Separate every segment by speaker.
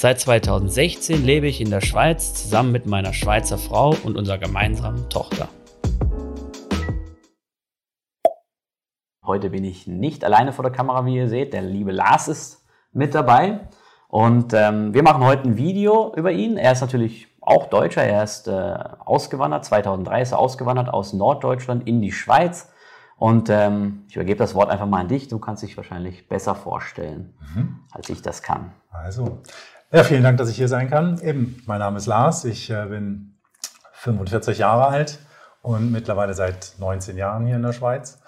Speaker 1: Seit 2016 lebe ich in der Schweiz zusammen mit meiner Schweizer Frau und unserer gemeinsamen Tochter. Heute bin ich nicht alleine vor der Kamera, wie ihr seht. Der liebe Lars ist mit dabei. Und ähm, wir machen heute ein Video über ihn. Er ist natürlich auch Deutscher. Er ist äh, ausgewandert. 2003 ist er ausgewandert aus Norddeutschland in die Schweiz. Und ähm, ich übergebe das Wort einfach mal an dich. Du kannst dich wahrscheinlich besser vorstellen, mhm. als ich das kann.
Speaker 2: Also, ja, vielen Dank, dass ich hier sein kann. Eben, mein Name ist Lars. Ich äh, bin 45 Jahre alt und mittlerweile seit 19 Jahren hier in der Schweiz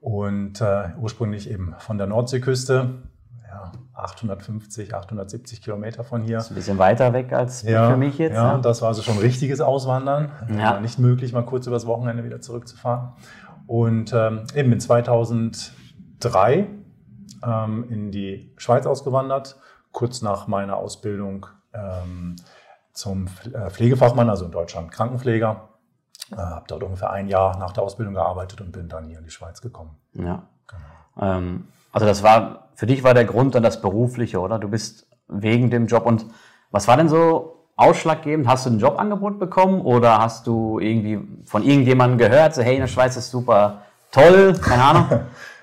Speaker 2: und äh, ursprünglich eben von der Nordseeküste, ja, 850, 870 Kilometer von hier. Das
Speaker 1: ist ein bisschen weiter weg als ja, für mich jetzt.
Speaker 2: Ja, ne? das war also schon richtiges Auswandern. Ja. War nicht möglich, mal kurz übers Wochenende wieder zurückzufahren. Und ähm, eben in 2003 ähm, in die Schweiz ausgewandert, kurz nach meiner Ausbildung ähm, zum äh, Pflegefachmann, also in Deutschland Krankenpfleger. Äh, habe dort ungefähr ein Jahr nach der Ausbildung gearbeitet und bin dann hier in die Schweiz gekommen.
Speaker 1: Ja. Genau. Ähm, also das war, für dich war der Grund dann das Berufliche, oder? Du bist wegen dem Job und was war denn so ausschlaggebend? Hast du ein Jobangebot bekommen oder hast du irgendwie von irgendjemandem gehört, so hey, in der Schweiz ist super toll, keine Ahnung?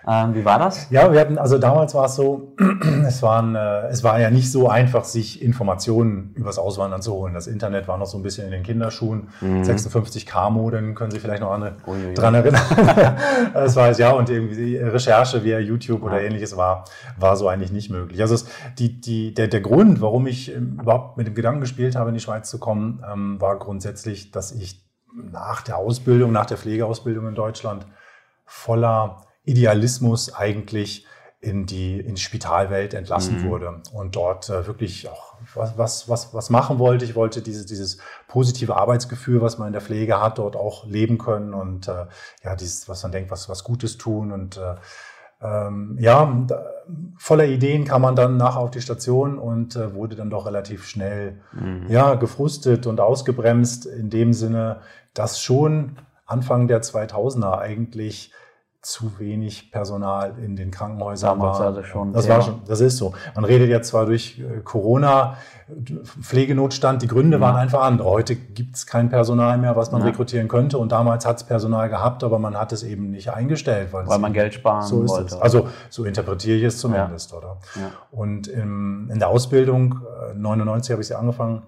Speaker 1: Ähm, wie war das?
Speaker 2: Ja, wir hatten, also damals war es so, es, waren, äh, es war ja nicht so einfach, sich Informationen übers Auswandern zu holen. Das Internet war noch so ein bisschen in den Kinderschuhen. Mhm. 56K-Modem, können Sie vielleicht noch Uiuiui. dran erinnern. das war es, ja, und irgendwie Recherche via YouTube oder ähnliches war, war so eigentlich nicht möglich. Also es, die, die, der, der Grund, warum ich überhaupt mit dem Gedanken gespielt habe, in die Schweiz zu kommen, ähm, war grundsätzlich, dass ich nach der Ausbildung, nach der Pflegeausbildung in Deutschland voller Idealismus eigentlich in die, in die Spitalwelt entlassen mhm. wurde und dort äh, wirklich auch was, was, was, was machen wollte. Ich wollte dieses, dieses positive Arbeitsgefühl, was man in der Pflege hat, dort auch leben können und äh, ja, dieses, was man denkt, was, was Gutes tun und äh, ähm, ja, da, voller Ideen kam man dann nachher auf die Station und äh, wurde dann doch relativ schnell mhm. ja, gefrustet und ausgebremst in dem Sinne, dass schon Anfang der 2000er eigentlich zu wenig Personal in den Krankenhäusern Damals war. Also schon das war schon, das ist so. Man redet jetzt zwar durch äh, Corona, Pflegenotstand, die Gründe mhm. waren einfach andere. Heute gibt es kein Personal mehr, was man ja. rekrutieren könnte. Und damals hat es Personal gehabt, aber man hat es eben nicht eingestellt.
Speaker 1: Weil, weil man Geld sparen
Speaker 2: so ist wollte. Es. Also so interpretiere ich es zumindest, ja. oder? Ja. Und im, in der Ausbildung, 99 äh, habe ich sie angefangen,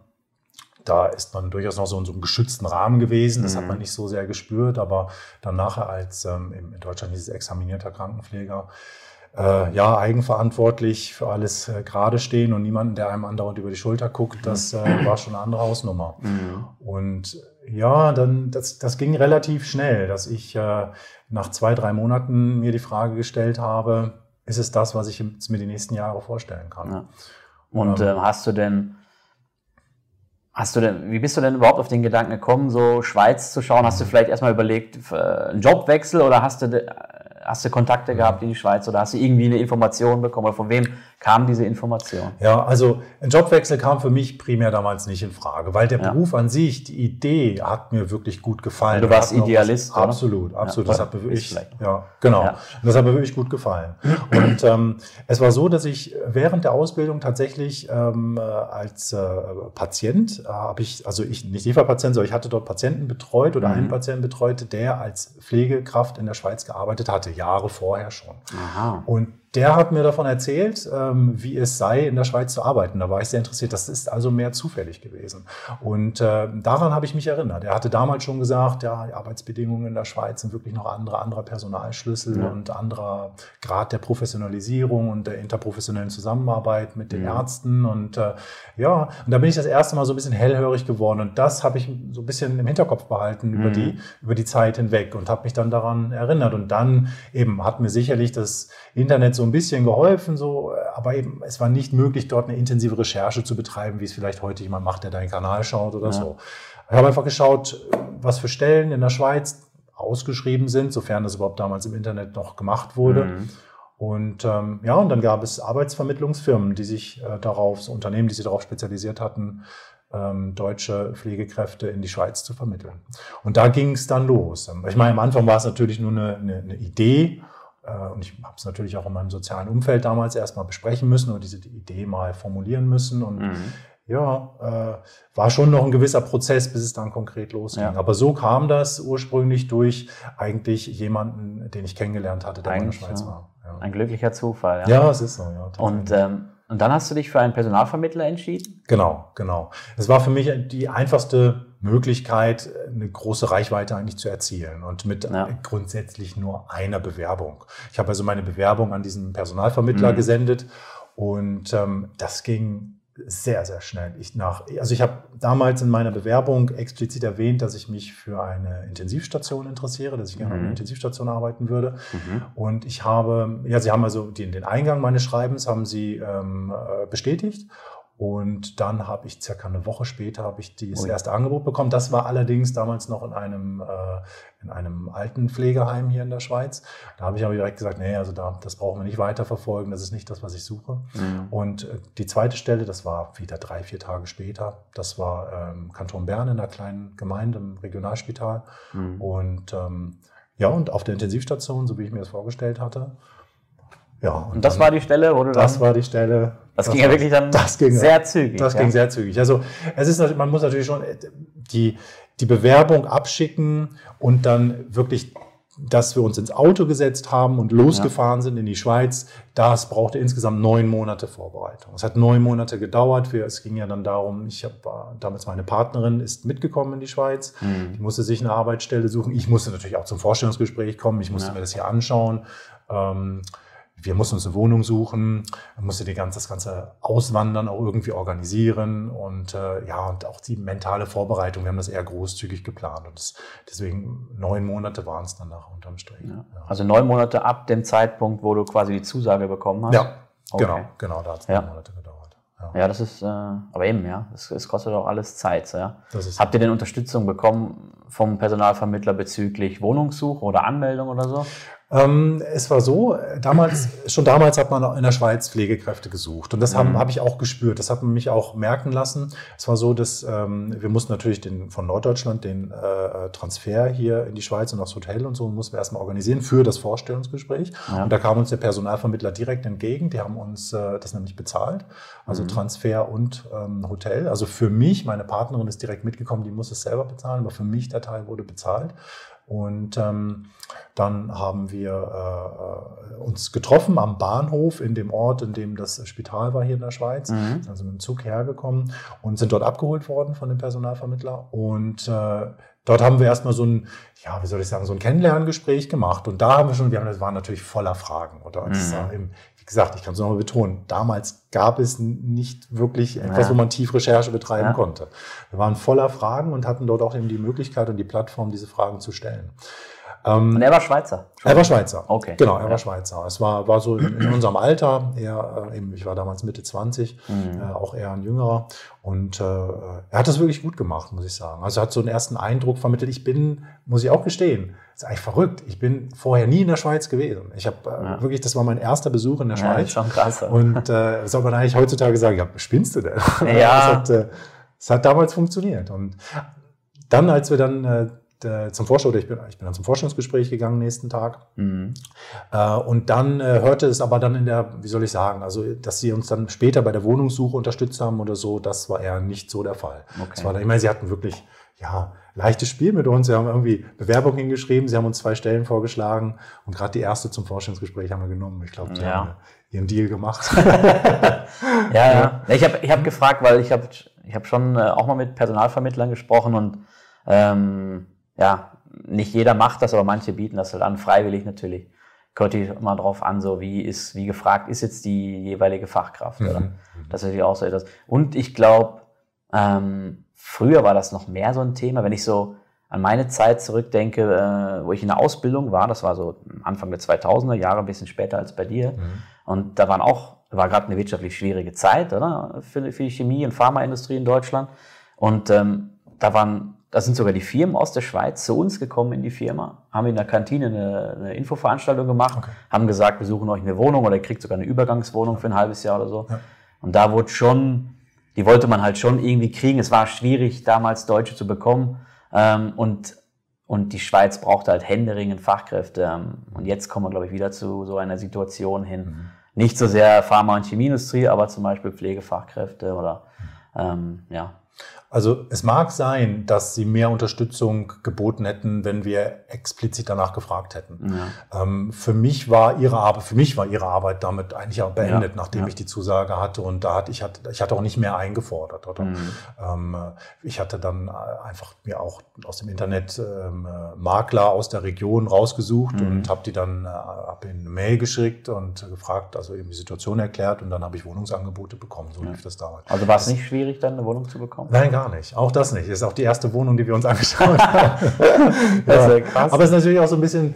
Speaker 2: da ist man durchaus noch so in so einem geschützten Rahmen gewesen. Das mhm. hat man mhm. nicht so sehr gespürt, aber dann nachher als ähm, in Deutschland dieses examinierter Krankenpfleger, äh, ja, eigenverantwortlich für alles äh, gerade stehen und niemanden, der einem andauernd über die Schulter guckt, mhm. das äh, war schon eine andere Hausnummer. Mhm. Und ja, dann, das, das ging relativ schnell, dass ich äh, nach zwei, drei Monaten mir die Frage gestellt habe, ist es das, was ich mir die nächsten Jahre vorstellen kann? Ja.
Speaker 1: Und ähm, hast du denn Hast du denn, wie bist du denn überhaupt auf den Gedanken gekommen, so Schweiz zu schauen? Hast du vielleicht erstmal überlegt, äh, einen Jobwechsel oder hast du Hast du Kontakte gehabt in die Schweiz oder hast du irgendwie eine Information bekommen? Oder von wem kam diese Information?
Speaker 2: Ja, also ein Jobwechsel kam für mich primär damals nicht in Frage, weil der ja. Beruf an sich, die Idee hat mir wirklich gut gefallen.
Speaker 1: du warst Idealist,
Speaker 2: was, Absolut, absolut. Ja, das hat mir wirklich, ja, genau. Ja. Das hat mir wirklich gut gefallen. Und ähm, es war so, dass ich während der Ausbildung tatsächlich ähm, äh, als äh, Patient äh, habe ich, also ich nicht ich war Patient, sondern ich hatte dort Patienten betreut oder mhm. einen Patienten betreut, der als Pflegekraft in der Schweiz gearbeitet hatte Jahre vorher schon. Aha. Und der hat mir davon erzählt, ähm, wie es sei, in der Schweiz zu arbeiten. Da war ich sehr interessiert. Das ist also mehr zufällig gewesen. Und äh, daran habe ich mich erinnert. Er hatte damals schon gesagt, ja, die Arbeitsbedingungen in der Schweiz sind wirklich noch andere, anderer Personalschlüssel ja. und anderer Grad der Professionalisierung und der interprofessionellen Zusammenarbeit mit den ja. Ärzten. Und äh, ja, und da bin ich das erste Mal so ein bisschen hellhörig geworden. Und das habe ich so ein bisschen im Hinterkopf behalten mhm. über, die, über die Zeit hinweg und habe mich dann daran erinnert. Und dann eben hat mir sicherlich das Internet so ein bisschen geholfen, so, aber eben es war nicht möglich, dort eine intensive Recherche zu betreiben, wie es vielleicht heute jemand macht, der deinen Kanal schaut oder ja. so. Ich habe einfach geschaut, was für Stellen in der Schweiz ausgeschrieben sind, sofern das überhaupt damals im Internet noch gemacht wurde. Mhm. Und ähm, ja, und dann gab es Arbeitsvermittlungsfirmen, die sich äh, darauf, so Unternehmen, die sich darauf spezialisiert hatten, ähm, deutsche Pflegekräfte in die Schweiz zu vermitteln. Und da ging es dann los. Ich meine, am Anfang war es natürlich nur eine, eine, eine Idee. Äh, und ich habe es natürlich auch in meinem sozialen Umfeld damals erstmal besprechen müssen und diese Idee mal formulieren müssen. Und mhm. ja, äh, war schon noch ein gewisser Prozess, bis es dann konkret losging. Ja. Aber so kam das ursprünglich durch eigentlich jemanden, den ich kennengelernt hatte, der eigentlich, in der Schweiz ja. war.
Speaker 1: Ja. Ein glücklicher Zufall.
Speaker 2: Ja, es ist so. Ja,
Speaker 1: und, ähm, und dann hast du dich für einen Personalvermittler entschieden?
Speaker 2: Genau, genau. Es war für mich die einfachste Möglichkeit, eine große Reichweite eigentlich zu erzielen und mit ja. grundsätzlich nur einer Bewerbung. Ich habe also meine Bewerbung an diesen Personalvermittler mhm. gesendet und ähm, das ging sehr, sehr schnell. Ich nach, also ich habe damals in meiner Bewerbung explizit erwähnt, dass ich mich für eine Intensivstation interessiere, dass ich gerne mhm. an einer Intensivstation arbeiten würde. Mhm. Und ich habe, ja, Sie haben also den, den Eingang meines Schreibens haben Sie ähm, äh, bestätigt. Und dann habe ich circa eine Woche später habe ich das erste Angebot bekommen. Das war allerdings damals noch in einem, äh, in einem alten Pflegeheim hier in der Schweiz. Da habe ich aber direkt gesagt, nee, also da, das brauchen wir nicht weiterverfolgen. Das ist nicht das, was ich suche. Mhm. Und äh, die zweite Stelle, das war wieder drei, vier Tage später. Das war ähm, Kanton Bern in einer kleinen Gemeinde im Regionalspital. Mhm. Und ähm, ja, und auf der Intensivstation, so wie ich mir das vorgestellt hatte.
Speaker 1: Ja, und, und das dann, war die Stelle,
Speaker 2: du Das war die Stelle.
Speaker 1: Das, das ging ja wirklich dann ging, sehr zügig.
Speaker 2: Das ja. ging sehr zügig. Also es ist, man muss natürlich schon die, die Bewerbung abschicken und dann wirklich, dass wir uns ins Auto gesetzt haben und losgefahren ja. sind in die Schweiz, das brauchte insgesamt neun Monate Vorbereitung. Es hat neun Monate gedauert. Wir, es ging ja dann darum, ich habe damals meine Partnerin ist mitgekommen in die Schweiz. Mhm. Die musste sich eine Arbeitsstelle suchen. Ich musste natürlich auch zum Vorstellungsgespräch kommen. Ich musste ja. mir das hier anschauen. Ähm, wir mussten uns eine Wohnung suchen, musste die ganze, das ganze Auswandern auch irgendwie organisieren und äh, ja, und auch die mentale Vorbereitung, wir haben das eher großzügig geplant und das, deswegen neun Monate waren es dann nach unterm Strich. Ja. Ja.
Speaker 1: Also neun Monate ab dem Zeitpunkt, wo du quasi die Zusage bekommen hast?
Speaker 2: Ja, okay. genau, genau, da hat es neun Monate gedauert.
Speaker 1: Ja, das ist, äh, aber eben, ja, es, kostet auch alles Zeit. Ja. Habt ihr denn Unterstützung bekommen vom Personalvermittler bezüglich Wohnungssuche oder Anmeldung oder so?
Speaker 2: Ähm, es war so, damals, schon damals hat man in der Schweiz Pflegekräfte gesucht. Und das habe mhm. hab ich auch gespürt. Das hat man mich auch merken lassen. Es war so, dass ähm, wir mussten natürlich den, von Norddeutschland den äh, Transfer hier in die Schweiz und aufs Hotel und so mussten wir erstmal organisieren für das Vorstellungsgespräch. Ja. Und da kam uns der Personalvermittler direkt entgegen. Die haben uns äh, das nämlich bezahlt. Also mhm. Transfer und ähm, Hotel. Also für mich, meine Partnerin ist direkt mitgekommen, die muss es selber bezahlen, aber für mich der Teil wurde bezahlt. Und ähm, dann haben wir äh, uns getroffen am Bahnhof in dem Ort, in dem das Spital war hier in der Schweiz. Mhm. Also mit dem Zug hergekommen und sind dort abgeholt worden von dem Personalvermittler. Und äh, dort haben wir erstmal so ein, ja, wie soll ich sagen, so ein Kennenlerngespräch gemacht. Und da haben wir schon, wir haben, das waren natürlich voller Fragen. Oder mhm. wie gesagt, ich kann es nochmal betonen, damals gab es nicht wirklich etwas, ja. wo man Tiefrecherche betreiben ja. konnte. Wir waren voller Fragen und hatten dort auch eben die Möglichkeit und die Plattform, diese Fragen zu stellen.
Speaker 1: Ähm, und er war Schweizer?
Speaker 2: Er war Schweizer. Okay. Genau, er ja. war Schweizer. Es war, war so in, unserem Alter, er, äh, eben, ich war damals Mitte 20, mhm. äh, auch eher ein jüngerer. Und äh, er hat das wirklich gut gemacht, muss ich sagen. Also er hat so einen ersten Eindruck vermittelt. Ich bin, muss ich auch gestehen, ist eigentlich verrückt. Ich bin vorher nie in der Schweiz gewesen. Ich habe äh, ja. wirklich, das war mein erster Besuch in der ja, Schweiz.
Speaker 1: Schon krass.
Speaker 2: Und äh, soll man eigentlich heutzutage sagen, ja, spinnst du denn?
Speaker 1: Ja.
Speaker 2: das, hat, äh, hat damals funktioniert. Und dann, als wir dann äh, zum Vorstand, ich bin, ich bin dann zum Forschungsgespräch gegangen nächsten Tag. Mhm. Äh, und dann äh, hörte es aber dann in der, wie soll ich sagen, also dass sie uns dann später bei der Wohnungssuche unterstützt haben oder so, das war eher nicht so der Fall. Okay. war dann, ich meine, sie hatten wirklich, ja, leichtes Spiel mit uns. Sie haben irgendwie Bewerbung hingeschrieben, sie haben uns zwei Stellen vorgeschlagen und gerade die erste zum Forschungsgespräch haben wir genommen. Ich glaube, sie ja. haben ihren Deal gemacht.
Speaker 1: ja, ja. Ich habe ich hab gefragt, weil ich habe ich hab schon äh, auch mal mit Personalvermittlern gesprochen und ähm, ja, nicht jeder macht das, aber manche bieten das halt an, freiwillig natürlich. Kommt immer drauf an, so wie ist, wie gefragt ist jetzt die jeweilige Fachkraft, mhm. oder? Mhm. Das ist natürlich auch so etwas. Und ich glaube, ähm, früher war das noch mehr so ein Thema, wenn ich so an meine Zeit zurückdenke, äh, wo ich in der Ausbildung war, das war so Anfang der 2000er Jahre, ein bisschen später als bei dir. Mhm. Und da waren auch, war gerade eine wirtschaftlich schwierige Zeit, oder? Für, für die Chemie- und Pharmaindustrie in Deutschland. Und ähm, da waren da sind sogar die Firmen aus der Schweiz zu uns gekommen in die Firma, haben in der Kantine eine, eine Infoveranstaltung gemacht, okay. haben gesagt, wir suchen euch eine Wohnung oder ihr kriegt sogar eine Übergangswohnung für ein halbes Jahr oder so. Ja. Und da wurde schon, die wollte man halt schon irgendwie kriegen. Es war schwierig, damals Deutsche zu bekommen. Ähm, und, und die Schweiz brauchte halt händeringend Fachkräfte. Ähm, und jetzt kommen wir, glaube ich, wieder zu so einer Situation hin. Mhm. Nicht so sehr Pharma- und Chemieindustrie, aber zum Beispiel Pflegefachkräfte oder ähm, ja,
Speaker 2: also es mag sein, dass sie mehr Unterstützung geboten hätten, wenn wir explizit danach gefragt hätten. Ja. Ähm, für mich war ihre Arbeit, für mich war ihre Arbeit damit eigentlich auch beendet, ja. nachdem ja. ich die Zusage hatte und da hatte ich hatte ich hatte auch nicht mehr eingefordert. Oder? Mhm. Ähm, ich hatte dann äh, einfach mir auch aus dem Internet ähm, Makler aus der Region rausgesucht mhm. und habe die dann äh, hab in eine Mail geschickt und gefragt, also eben die Situation erklärt und dann habe ich Wohnungsangebote bekommen. So lief das damals.
Speaker 1: Also war es nicht schwierig, dann eine Wohnung zu bekommen?
Speaker 2: Nein, gar nicht. Auch das nicht. Ist auch die erste Wohnung, die wir uns angeschaut haben. das ist ja krass. Aber es ist natürlich auch so ein bisschen,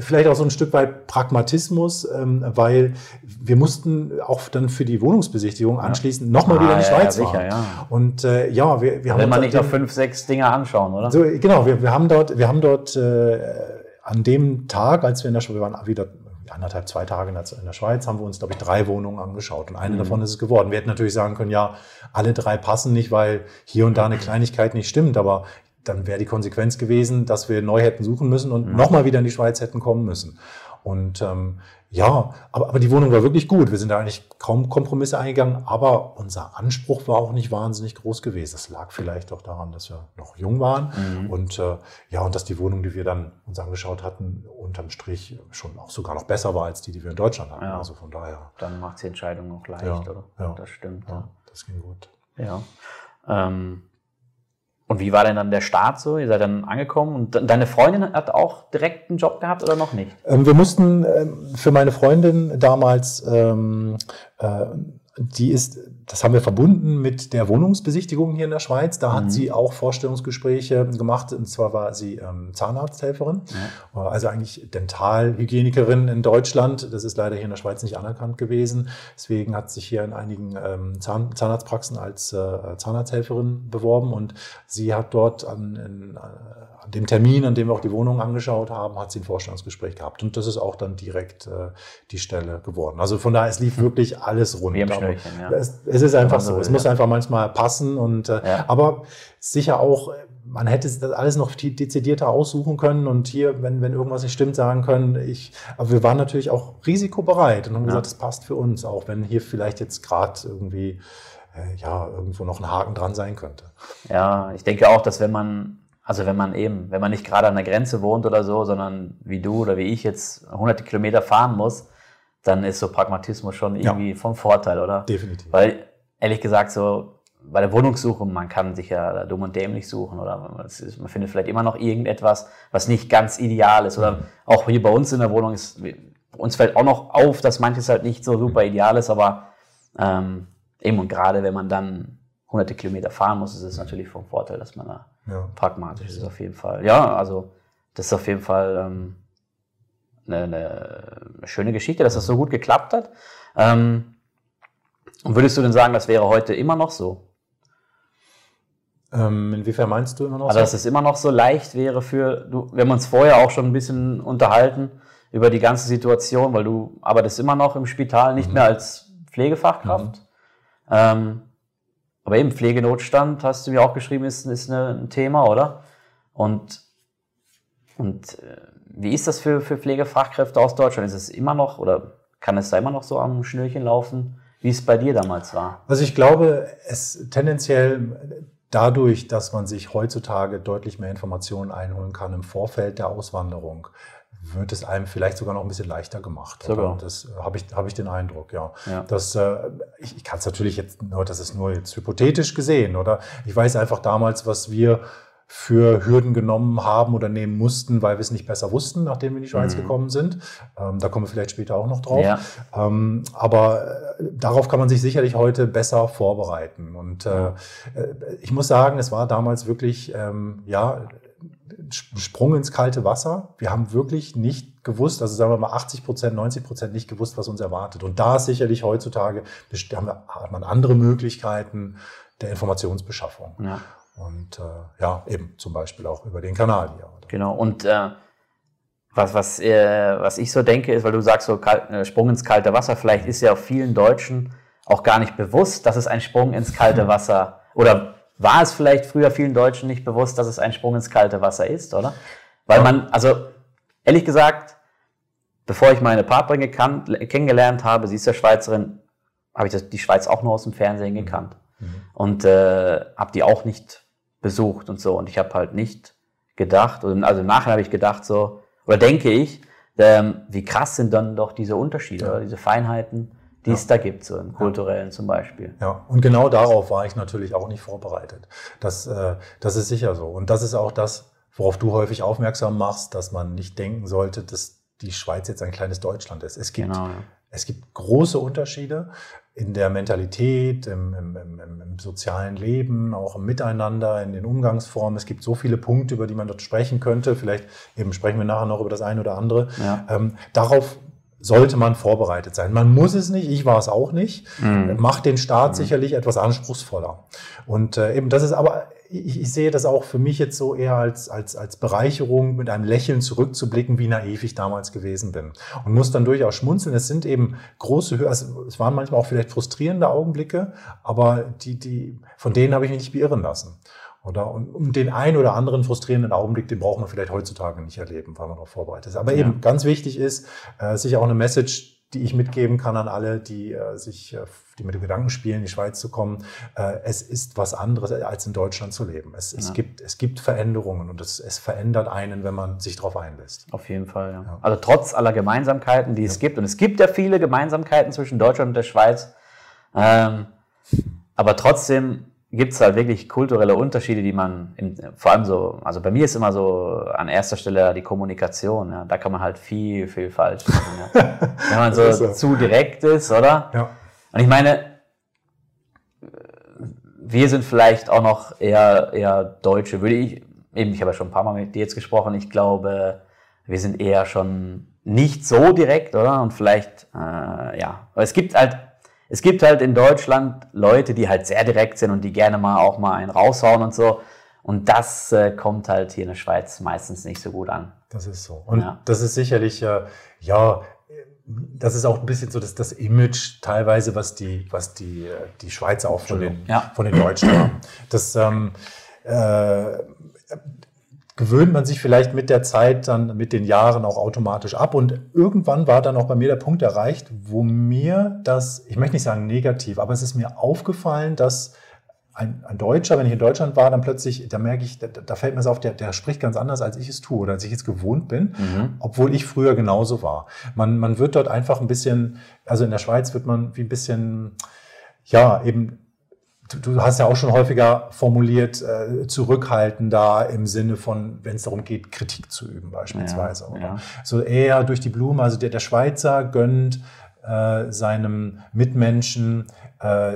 Speaker 2: vielleicht auch so ein Stück weit Pragmatismus, ähm, weil wir mussten auch dann für die Wohnungsbesichtigung anschließend ja. nochmal ah, wieder in die ah, Schweiz ja, fahren. Sicher, ja. Und äh, ja, wir, wir
Speaker 1: haben. Will man nicht noch fünf, sechs Dinge anschauen, oder?
Speaker 2: So, genau, wir, wir haben dort, wir haben dort äh, an dem Tag, als wir in der Schweiz, waren wieder anderthalb, zwei Tage in der, Schweiz, haben wir uns, glaube ich, drei Wohnungen angeschaut. Und eine mhm. davon ist es geworden. Wir hätten natürlich sagen können, ja, alle drei passen nicht, weil hier und da eine Kleinigkeit nicht stimmt. Aber dann wäre die Konsequenz gewesen, dass wir neu hätten suchen müssen und mhm. nochmal wieder in die Schweiz hätten kommen müssen. Und ähm, ja, aber, aber die Wohnung war wirklich gut. Wir sind da eigentlich kaum Kompromisse eingegangen, aber unser Anspruch war auch nicht wahnsinnig groß gewesen. Das lag vielleicht auch daran, dass wir noch jung waren mhm. und äh, ja, und dass die Wohnung, die wir dann uns angeschaut hatten, unterm Strich schon auch sogar noch besser war als die, die wir in Deutschland hatten.
Speaker 1: Ja. Also von daher. Dann macht die Entscheidung auch leicht, ja, oder?
Speaker 2: Ja, das stimmt. Ja, das ging gut.
Speaker 1: Ja. Ähm, und wie war denn dann der Start so? Ihr seid dann angekommen und deine Freundin hat auch direkt einen Job gehabt oder noch nicht?
Speaker 2: Ähm, wir mussten ähm, für meine Freundin damals ähm, äh, die ist, das haben wir verbunden mit der Wohnungsbesichtigung hier in der Schweiz. Da hat mhm. sie auch Vorstellungsgespräche gemacht. Und zwar war sie ähm, Zahnarzthelferin, ja. also eigentlich Dentalhygienikerin in Deutschland. Das ist leider hier in der Schweiz nicht anerkannt gewesen. Deswegen hat sich hier in einigen ähm, Zahn, Zahnarztpraxen als äh, Zahnarzthelferin beworben und sie hat dort an, in, an dem Termin, an dem wir auch die Wohnung angeschaut haben, hat sie ein Vorstellungsgespräch gehabt. Und das ist auch dann direkt äh, die Stelle geworden. Also von daher, es lief wirklich alles rund. Wie ja. es, es, ist einfach so. Es muss einfach manchmal passen. Und, äh, ja. Aber sicher auch, man hätte das alles noch dezidierter aussuchen können und hier, wenn, wenn irgendwas nicht stimmt, sagen können. Ich, aber wir waren natürlich auch risikobereit und haben ja. gesagt, das passt für uns, auch wenn hier vielleicht jetzt gerade irgendwie äh, ja, irgendwo noch ein Haken dran sein könnte.
Speaker 1: Ja, ich denke auch, dass wenn man also wenn man eben, wenn man nicht gerade an der Grenze wohnt oder so, sondern wie du oder wie ich jetzt hunderte Kilometer fahren muss, dann ist so Pragmatismus schon irgendwie ja. vom Vorteil, oder?
Speaker 2: Definitiv.
Speaker 1: Weil, ehrlich gesagt, so bei der Wohnungssuche, man kann sich ja dumm und dämlich suchen oder man, ist, man findet vielleicht immer noch irgendetwas, was nicht ganz ideal ist. Oder mhm. auch hier bei uns in der Wohnung ist, uns fällt auch noch auf, dass manches halt nicht so super ideal ist, aber ähm, eben und gerade wenn man dann hunderte Kilometer fahren muss, ist es natürlich vom Vorteil, dass man da ja. pragmatisch ist auf jeden Fall. Ja, also das ist auf jeden Fall ähm, eine, eine schöne Geschichte, dass das so gut geklappt hat. Ähm, und würdest du denn sagen, das wäre heute immer noch so?
Speaker 2: Ähm, inwiefern meinst du immer noch
Speaker 1: also, so? dass es immer noch so leicht wäre für, du, wir haben uns vorher auch schon ein bisschen unterhalten über die ganze Situation, weil du arbeitest immer noch im Spital, nicht mhm. mehr als Pflegefachkraft. Mhm. Ähm, aber eben Pflegenotstand, hast du mir auch geschrieben, ist, ist ein Thema, oder? Und, und äh, wie ist das für, für Pflegefachkräfte aus Deutschland? Ist es immer noch oder kann es da immer noch so am Schnürchen laufen, wie es bei dir damals war?
Speaker 2: Also ich glaube, es tendenziell dadurch, dass man sich heutzutage deutlich mehr Informationen einholen kann im Vorfeld der Auswanderung, wird es einem vielleicht sogar noch ein bisschen leichter gemacht. Das habe ich, habe ich den Eindruck, ja. ja. Das, äh, ich, ich kann es natürlich jetzt nur, das ist nur jetzt hypothetisch gesehen, oder? Ich weiß einfach damals, was wir für Hürden genommen haben oder nehmen mussten, weil wir es nicht besser wussten, nachdem wir in die Schweiz mhm. gekommen sind. Ähm, da kommen wir vielleicht später auch noch drauf. Ja. Ähm, aber äh, darauf kann man sich sicherlich heute besser vorbereiten. Und äh, äh, ich muss sagen, es war damals wirklich, ähm, ja, Sprung ins kalte Wasser. Wir haben wirklich nicht gewusst, also sagen wir mal 80 Prozent, 90 Prozent nicht gewusst, was uns erwartet. Und da ist sicherlich heutzutage, hat man andere Möglichkeiten der Informationsbeschaffung. Ja. Und äh, ja, eben zum Beispiel auch über den Kanal hier.
Speaker 1: Genau. Und äh, was, was, äh, was ich so denke, ist, weil du sagst, so kalt, äh, Sprung ins kalte Wasser, vielleicht ist ja auch vielen Deutschen auch gar nicht bewusst, dass es ein Sprung ins kalte Wasser oder war es vielleicht früher vielen Deutschen nicht bewusst, dass es ein Sprung ins kalte Wasser ist, oder? Weil man, also ehrlich gesagt, bevor ich meine Partnerin gekannt, kennengelernt habe, sie ist ja Schweizerin, habe ich das, die Schweiz auch nur aus dem Fernsehen gekannt. Mhm. Und äh, habe die auch nicht besucht und so. Und ich habe halt nicht gedacht, also im Nachhinein habe ich gedacht so, oder denke ich, ähm, wie krass sind dann doch diese Unterschiede, ja. diese Feinheiten, die ja. es da gibt, so im kulturellen zum Beispiel.
Speaker 2: Ja, und genau darauf war ich natürlich auch nicht vorbereitet. Das, äh, das ist sicher so. Und das ist auch das, worauf du häufig aufmerksam machst, dass man nicht denken sollte, dass die Schweiz jetzt ein kleines Deutschland ist. Es gibt, genau, ja. es gibt große Unterschiede in der Mentalität, im, im, im, im, sozialen Leben, auch im Miteinander, in den Umgangsformen. Es gibt so viele Punkte, über die man dort sprechen könnte. Vielleicht eben sprechen wir nachher noch über das eine oder andere. Ja. Ähm, darauf sollte man vorbereitet sein. Man muss es nicht, ich war es auch nicht. Mhm. Macht den Staat mhm. sicherlich etwas anspruchsvoller. Und äh, eben, das ist aber ich, ich, sehe das auch für mich jetzt so eher als, als, als Bereicherung, mit einem Lächeln zurückzublicken, wie naiv ich damals gewesen bin. Und muss dann durchaus schmunzeln. Es sind eben große, also es waren manchmal auch vielleicht frustrierende Augenblicke, aber die, die, von denen habe ich mich nicht beirren lassen. Oder und um den einen oder anderen frustrierenden Augenblick, den braucht man vielleicht heutzutage nicht erleben, weil man darauf vorbereitet ist. Aber ja. eben ganz wichtig ist, äh, sich auch eine Message die ich mitgeben kann an alle, die äh, sich, äh, die mit dem Gedanken spielen, in die Schweiz zu kommen. Äh, es ist was anderes, als in Deutschland zu leben. Es, ja. es, gibt, es gibt Veränderungen und es, es verändert einen, wenn man sich darauf einlässt.
Speaker 1: Auf jeden Fall, ja. ja. Also trotz aller Gemeinsamkeiten, die es gibt, und es gibt ja viele Gemeinsamkeiten zwischen Deutschland und der Schweiz, ähm, aber trotzdem gibt es halt wirklich kulturelle Unterschiede, die man in, vor allem so, also bei mir ist immer so an erster Stelle die Kommunikation. Ja, da kann man halt viel, viel falsch machen. Ja. Wenn man so, so zu direkt ist, oder? Ja. Und ich meine, wir sind vielleicht auch noch eher, eher Deutsche, würde ich, eben, ich habe ja schon ein paar Mal mit dir jetzt gesprochen, ich glaube, wir sind eher schon nicht so direkt, oder? Und vielleicht, äh, ja, aber es gibt halt es gibt halt in Deutschland Leute, die halt sehr direkt sind und die gerne mal auch mal einen raushauen und so. Und das äh, kommt halt hier in der Schweiz meistens nicht so gut an.
Speaker 2: Das ist so. Und ja. das ist sicherlich, äh, ja, das ist auch ein bisschen so das, das Image teilweise, was die, was die, äh, die Schweizer auch von den, ja. von den Deutschen haben. Das, ähm, äh, gewöhnt man sich vielleicht mit der Zeit dann, mit den Jahren auch automatisch ab. Und irgendwann war dann auch bei mir der Punkt erreicht, wo mir das, ich möchte nicht sagen negativ, aber es ist mir aufgefallen, dass ein, ein Deutscher, wenn ich in Deutschland war, dann plötzlich, da merke ich, da, da fällt mir es auf, der, der spricht ganz anders, als ich es tue oder als ich es gewohnt bin, mhm. obwohl ich früher genauso war. Man, man wird dort einfach ein bisschen, also in der Schweiz wird man wie ein bisschen, ja, eben du, hast ja auch schon häufiger formuliert, äh, zurückhaltender im Sinne von, wenn es darum geht, Kritik zu üben beispielsweise. Ja, ja. So eher durch die Blume, also der, der Schweizer gönnt äh, seinem Mitmenschen, äh,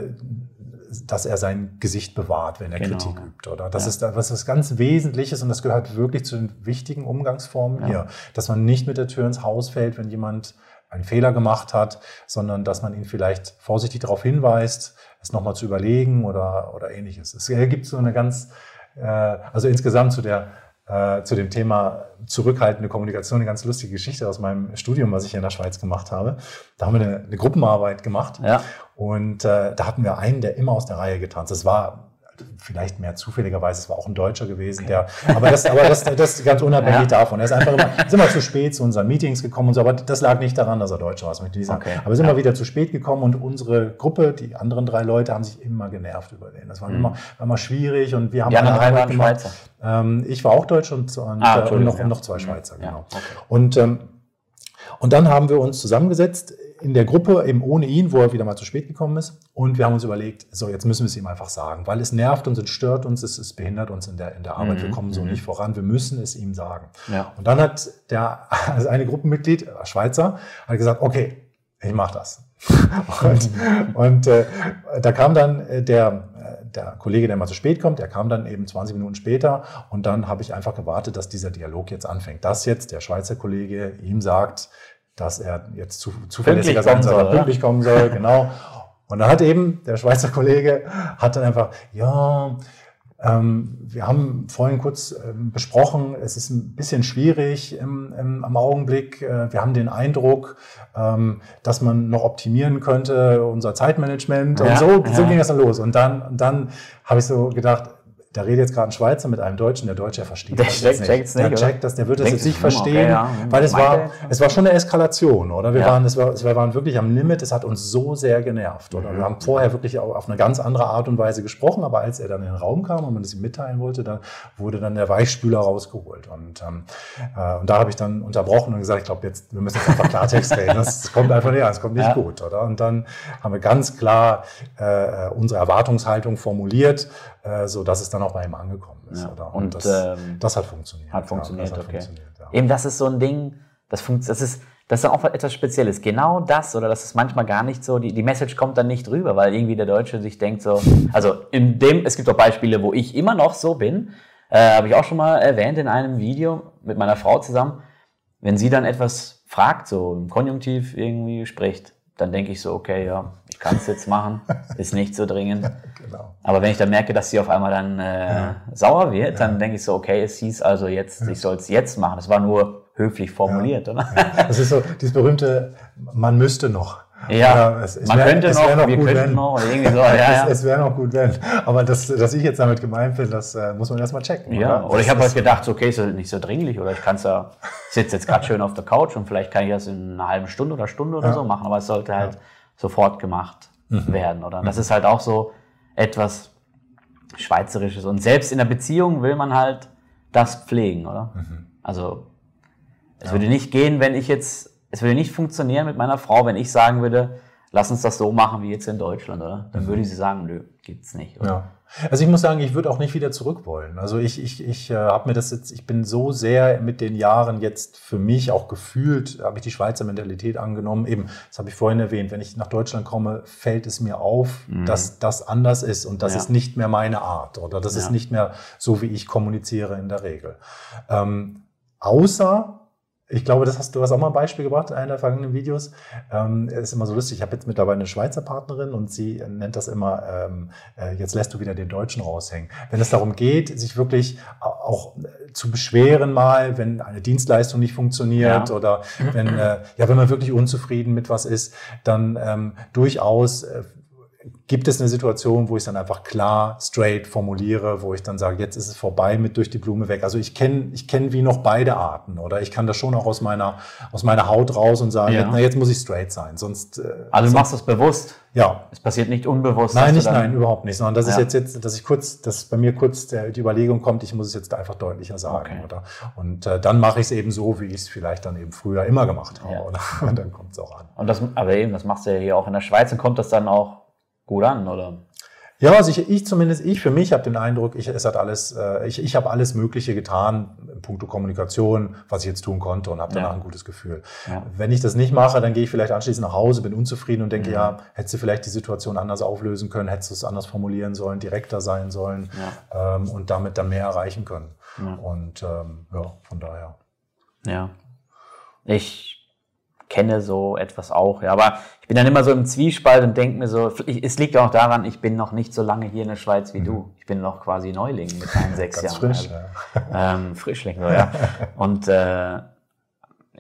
Speaker 2: dass er sein Gesicht bewahrt, wenn er genau. Kritik übt, oder? Das ja. ist was ist ganz Wesentliches und das gehört wirklich zu den wichtigen Umgangsformen ja. hier, dass man nicht mit der Tür ins Haus fällt, wenn jemand einen Fehler gemacht hat, sondern dass man ihn vielleicht vorsichtig darauf hinweist, es nochmal zu überlegen oder, oder ähnliches. Es gibt so eine ganz, äh, also insgesamt zu der äh, zu dem Thema zurückhaltende Kommunikation eine ganz lustige Geschichte aus meinem Studium, was ich in der Schweiz gemacht habe. Da haben wir eine, eine Gruppenarbeit gemacht ja. und äh, da hatten wir einen, der immer aus der Reihe getanzt. Das war vielleicht mehr zufälligerweise, es war auch ein Deutscher gewesen, okay. der, aber das, aber das, das ganz unabhängig ja. davon. Er ist einfach immer, ist immer zu spät zu unseren Meetings gekommen und so, aber das lag nicht daran, dass er Deutscher war, das möchte ich sagen. Okay. Aber ist ja. immer wieder zu spät gekommen und unsere Gruppe, die anderen drei Leute, haben sich immer genervt über den. Das war, mhm. immer, war immer schwierig und wir haben
Speaker 1: die eine Arbeit gemacht. Schweizer.
Speaker 2: Ähm, ich war auch Deutsch und, und, ah, und noch, ja. noch zwei Schweizer, genau. Okay. Und, ähm, und dann haben wir uns zusammengesetzt in der Gruppe, eben ohne ihn, wo er wieder mal zu spät gekommen ist. Und wir haben uns überlegt, so, jetzt müssen wir es ihm einfach sagen, weil es nervt uns, es stört uns, es, es behindert uns in der, in der Arbeit. Mhm. Wir kommen so mhm. nicht voran. Wir müssen es ihm sagen. Ja. Und dann hat der, also eine Gruppenmitglied, Schweizer, hat gesagt, okay, ich mache das. und und äh, da kam dann äh, der, äh, der Kollege, der mal zu spät kommt, der kam dann eben 20 Minuten später und dann habe ich einfach gewartet, dass dieser Dialog jetzt anfängt. Dass jetzt der Schweizer Kollege ihm sagt, dass er jetzt zu, zuverlässiger sein soll, pünktlich kommen soll, genau. Und dann hat eben der Schweizer Kollege hat dann einfach, ja, Ähm, wir haben vorhin kurz ähm, besprochen, es ist ein bisschen schwierig im, im, am Augenblick. Äh, wir haben den Eindruck, ähm, dass man noch optimieren könnte, unser Zeitmanagement ja, und so, so ja. ging das dann los. Und dann, dann habe ich so gedacht, da redet jetzt gerade ein Schweizer mit einem Deutschen, der Deutsche versteht
Speaker 1: der das checkt, nicht. Checkt's
Speaker 2: nicht. Der checkt das, der wird das jetzt nicht verstehen, okay, ja. weil es war, es war schon eine Eskalation, oder? Wir, ja. waren, es war, wir waren wirklich am Limit, es hat uns so sehr genervt, oder? Wir haben vorher wirklich auf eine ganz andere Art und Weise gesprochen, aber als er dann in den Raum kam und man das ihm mitteilen wollte, dann wurde dann der Weichspüler rausgeholt. Und, ähm, äh, und da habe ich dann unterbrochen und gesagt, ich glaube, jetzt, wir müssen jetzt einfach Klartext reden. Das, kommt einfach nicht an, das kommt nicht ja. gut, oder? Und dann haben wir ganz klar äh, unsere Erwartungshaltung formuliert, äh, so dass es dann auch bei ihm angekommen ist. Ja.
Speaker 1: Oder? Und, und das, ähm,
Speaker 2: das, hat funktioniert.
Speaker 1: Hat funktioniert, ja, das okay. funktioniert, ja. Eben, das ist so ein Ding, das, funkt, das ist das ist dann auch etwas Spezielles. Genau das, oder das ist manchmal gar nicht so, die, die Message kommt dann nicht rüber, weil irgendwie der Deutsche sich denkt so, also in dem, es gibt auch Beispiele, wo ich immer noch so bin, äh, habe ich auch schon mal erwähnt in einem Video mit meiner Frau zusammen, wenn sie dann etwas fragt, so im Konjunktiv irgendwie spricht, dann denke ich so, okay, ja, ich kann es jetzt machen, ist nicht so dringend. genau. Aber wenn ich dann merke, dass sie auf einmal dann äh, ja. sauer wird, ja. dann denke ich so, okay, es hieß also jetzt, ja. ich soll es jetzt machen. Das war nur höflich formuliert, oder?
Speaker 2: Das ist so dieses berühmte, man müsste noch.
Speaker 1: Ja, es, es man wär, könnte noch, noch, wir könnten wenn. noch, oder irgendwie so. Ja,
Speaker 2: ja. Es, es wäre noch gut, wenn. Aber das, dass ich jetzt damit gemeint bin, das äh, muss man erstmal checken.
Speaker 1: Ja, oder, oder ich habe halt gedacht, so, okay, ist nicht so dringlich oder ich kann es ja, sitze jetzt gerade schön auf der Couch und vielleicht kann ich das in einer halben Stunde oder Stunde oder ja. so machen, aber es sollte halt. Sofort gemacht mhm. werden, oder? Das mhm. ist halt auch so etwas Schweizerisches. Und selbst in der Beziehung will man halt das pflegen, oder? Mhm. Also, es würde nicht gehen, wenn ich jetzt es würde nicht funktionieren mit meiner Frau, wenn ich sagen würde, lass uns das so machen wie jetzt in Deutschland, oder? Dann mhm. würde sie sagen, nö, gibt's nicht. Oder?
Speaker 2: Ja. Also ich muss sagen, ich würde auch nicht wieder zurück wollen. Also ich, ich, ich äh, habe mir das jetzt, ich bin so sehr mit den Jahren jetzt für mich auch gefühlt, habe ich die Schweizer Mentalität angenommen. Eben, das habe ich vorhin erwähnt, wenn ich nach Deutschland komme, fällt es mir auf, mhm. dass das anders ist und das ja. ist nicht mehr meine Art oder das ja. ist nicht mehr so, wie ich kommuniziere in der Regel. Ähm, außer ich glaube, das hast du hast auch mal ein Beispiel gebracht in einer der vergangenen Videos. Ähm, ist immer so lustig. Ich habe jetzt mittlerweile eine Schweizer Partnerin und sie nennt das immer, ähm, äh, jetzt lässt du wieder den Deutschen raushängen. Wenn es darum geht, sich wirklich auch zu beschweren mal, wenn eine Dienstleistung nicht funktioniert ja. oder wenn, äh, ja, wenn man wirklich unzufrieden mit was ist, dann ähm, durchaus äh, gibt es eine Situation, wo ich dann einfach klar, straight formuliere, wo ich dann sage, jetzt ist es vorbei mit durch die Blume weg. Also ich kenne ich kenn wie noch beide Arten oder ich kann das schon auch aus meiner, aus meiner Haut raus und sagen, ja. na, jetzt muss ich straight sein, sonst...
Speaker 1: Äh, also du machst das bewusst?
Speaker 2: Ja.
Speaker 1: Es passiert nicht unbewusst?
Speaker 2: Nein, nicht, nein, überhaupt nicht, sondern das ja. ist jetzt, jetzt, dass ich kurz, dass bei mir kurz der, die Überlegung kommt, ich muss es jetzt einfach deutlicher sagen. Okay. Oder? Und äh, dann mache ich es eben so, wie ich es vielleicht dann eben früher immer gemacht habe. Ja. Oder? Und dann kommt es auch an.
Speaker 1: Und das, aber eben, das machst du ja hier auch in der Schweiz und kommt das dann auch gut an, oder?
Speaker 2: Ja, also ich, ich zumindest, ich für mich habe den Eindruck, ich, es hat alles, äh, ich, ich habe alles Mögliche getan in puncto Kommunikation, was ich jetzt tun konnte und habe danach ja. ein gutes Gefühl. Ja. Wenn ich das nicht mache, dann gehe ich vielleicht anschließend nach Hause, bin unzufrieden und denke, mhm. ja, hättest du vielleicht die Situation anders auflösen können, hättest du es anders formulieren sollen, direkter sein sollen ja. ähm, und damit dann mehr erreichen können. Und ähm, ja, von daher.
Speaker 1: Ja. Ich kenne so etwas auch. Ja. Aber ich bin dann immer so im Zwiespalt und denke mir so, es liegt auch daran, ich bin noch nicht so lange hier in der Schweiz wie mhm. du. Ich bin noch quasi Neuling mit meinen sechs Jahren.
Speaker 2: Frisch,
Speaker 1: also, ja. ähm, Frischling, so, ja. Und äh,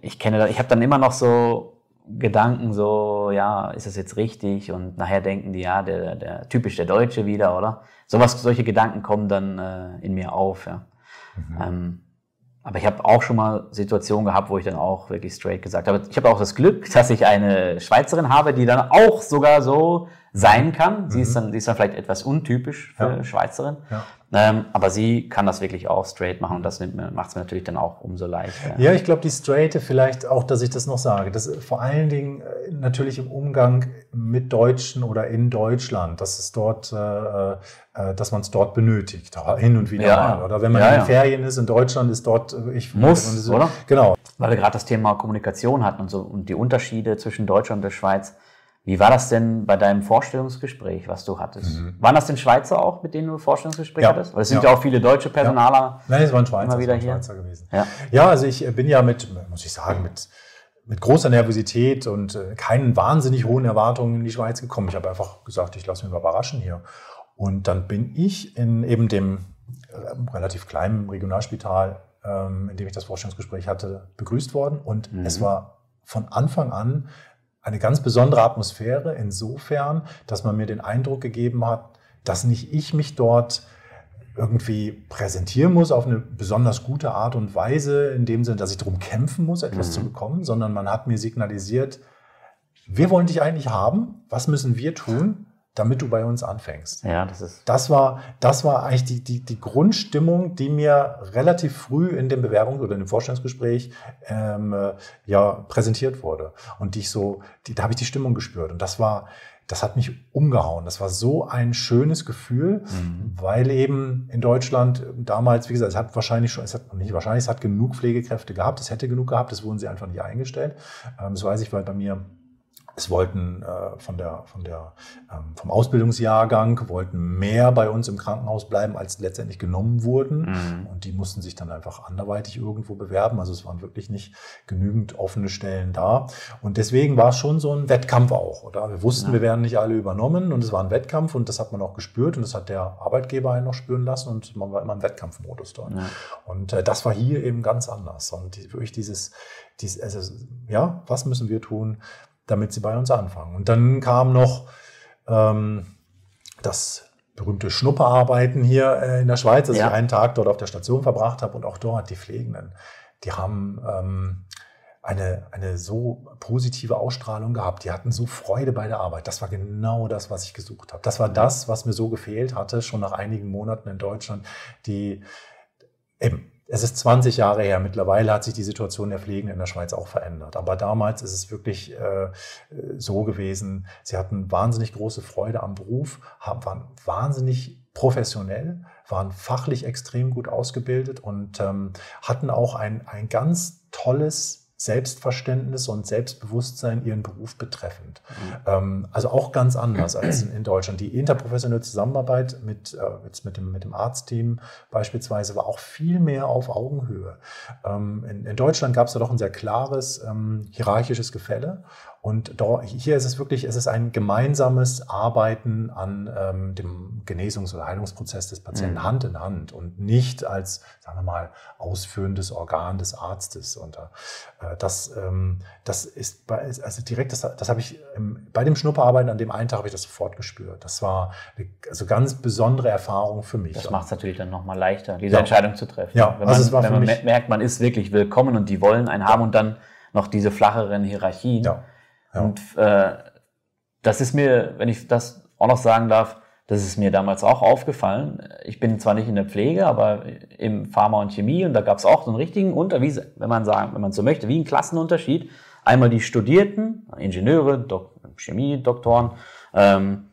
Speaker 1: ich kenne, ich habe dann immer noch so Gedanken, so, ja, ist das jetzt richtig? Und nachher denken die, ja, der, der typisch der Deutsche wieder, oder? Sowas, solche Gedanken kommen dann äh, in mir auf, ja. Mhm. Ähm, aber ich habe auch schon mal Situationen gehabt, wo ich dann auch wirklich straight gesagt habe. Ich habe auch das Glück, dass ich eine Schweizerin habe, die dann auch sogar so sein kann. Sie, mhm. ist, dann, sie ist dann vielleicht etwas untypisch für ja. Schweizerin. Ja. Ähm, aber sie kann das wirklich auch straight machen und das macht es mir natürlich dann auch umso leichter.
Speaker 2: Ja, ich glaube, die Straighte vielleicht auch, dass ich das noch sage, das vor allen Dingen äh, natürlich im Umgang mit Deutschen oder in Deutschland, dass es dort, äh, äh, dass man es dort benötigt, hin und wieder ja. mal. Oder wenn man ja, in den Ferien ist in Deutschland, ist dort, äh, ich
Speaker 1: muss, so, oder?
Speaker 2: Genau.
Speaker 1: Weil wir gerade das Thema Kommunikation hatten und so und die Unterschiede zwischen Deutschland und der Schweiz. Wie war das denn bei deinem Vorstellungsgespräch, was du hattest? Mhm. Waren das denn Schweizer auch, mit denen du Vorstellungsgespräch ja. hattest? Weil es sind ja. ja. auch viele deutsche Personaler. Ja.
Speaker 2: Nein, es waren Schweizer,
Speaker 1: immer wieder hier.
Speaker 2: Schweizer gewesen. Ja. ja, also ich bin ja mit, muss ich sagen, mit, mit großer Nervosität und äh, keinen wahnsinnig hohen Erwartungen in die Schweiz gekommen. Ich habe einfach gesagt, ich lasse mich mal überraschen hier. Und dann bin ich in eben dem äh, relativ kleinen Regionalspital, ähm, in dem ich das Vorstellungsgespräch hatte, begrüßt worden. Und mhm. es war von Anfang an eine ganz besondere Atmosphäre insofern, dass man mir den Eindruck gegeben hat, dass nicht ich mich dort irgendwie präsentieren muss auf eine besonders gute Art und Weise, in dem Sinne, dass ich darum kämpfen muss, etwas mhm. zu bekommen, sondern man hat mir signalisiert, wir wollen dich eigentlich haben, was müssen wir tun, damit du bei uns anfängst.
Speaker 1: Ja, das ist.
Speaker 2: Das war, das war eigentlich die, die, die Grundstimmung, die mir relativ früh in dem Bewerbungs- oder in dem Vorstellungsgespräch ähm, äh, ja, präsentiert wurde. Und die ich so, die, da habe ich die Stimmung gespürt. Und das war, das hat mich umgehauen. Das war so ein schönes Gefühl, mhm. weil eben in Deutschland damals, wie gesagt, es hat wahrscheinlich schon, es hat nicht wahrscheinlich, es hat genug Pflegekräfte gehabt, es hätte genug gehabt, es wurden sie einfach nicht eingestellt. Ähm, das weiß ich, weil bei mir es wollten äh, von der, von der, ähm, vom Ausbildungsjahrgang wollten mehr bei uns im Krankenhaus bleiben, als letztendlich genommen wurden. Mhm. Und die mussten sich dann einfach anderweitig irgendwo bewerben. Also es waren wirklich nicht genügend offene Stellen da. Und deswegen war es schon so ein Wettkampf auch. Oder? Wir wussten, ja. wir werden nicht alle übernommen und es war ein Wettkampf und das hat man auch gespürt und das hat der Arbeitgeber einen noch spüren lassen und man war immer im Wettkampfmodus dort. Ja. Und äh, das war hier eben ganz anders. Und wirklich dieses, dieses also, ja, was müssen wir tun? Damit sie bei uns anfangen. Und dann kam noch ähm, das berühmte Schnupperarbeiten hier äh, in der Schweiz, dass ja. ich einen Tag dort auf der Station verbracht habe und auch dort die Pflegenden, die haben ähm, eine, eine so positive Ausstrahlung gehabt. Die hatten so Freude bei der Arbeit. Das war genau das, was ich gesucht habe. Das war das, was mir so gefehlt hatte, schon nach einigen Monaten in Deutschland. Die eben es ist 20 Jahre her. Mittlerweile hat sich die Situation der Pflegenden in der Schweiz auch verändert. Aber damals ist es wirklich äh, so gewesen. Sie hatten wahnsinnig große Freude am Beruf, haben, waren wahnsinnig professionell, waren fachlich extrem gut ausgebildet und ähm, hatten auch ein, ein ganz tolles Selbstverständnis und Selbstbewusstsein ihren Beruf betreffend. Mhm. Ähm, also auch ganz anders als in, Deutschland. Die interprofessionelle Zusammenarbeit mit, äh, jetzt mit, dem, mit dem Arztteam beispielsweise war auch viel mehr auf Augenhöhe. Ähm, in, in, Deutschland gab es ja doch ein sehr klares ähm, hierarchisches Gefälle und hier ist es wirklich, es ist ein gemeinsames Arbeiten an ähm, dem Genesungs- oder Heilungsprozess des Patienten mhm. Hand in Hand und nicht als, sagen wir mal, ausführendes Organ des Arztes. Und äh, das, ähm, das ist bei, also direkt, das, das habe ich im, bei dem Schnupperarbeiten an dem einen Tag habe ich das sofort gespürt. Das war eine also ganz besondere Erfahrung für mich.
Speaker 1: Das macht es natürlich dann nochmal leichter, diese ja. Entscheidung zu treffen.
Speaker 2: Ja,
Speaker 1: wenn also man, wenn man merkt, man ist wirklich willkommen und die wollen einen haben und dann noch diese flacheren Hierarchien. Ja ja. Und äh, das ist mir, wenn ich das auch noch sagen darf, das ist mir damals auch aufgefallen. Ich bin zwar nicht in der Pflege, aber im Pharma und Chemie und da gab es auch so einen richtigen Unterschied, wenn man sagen, wenn man so möchte, wie ein Klassenunterschied. Einmal die Studierten, Ingenieure, Dok Chemie-Doktoren ähm,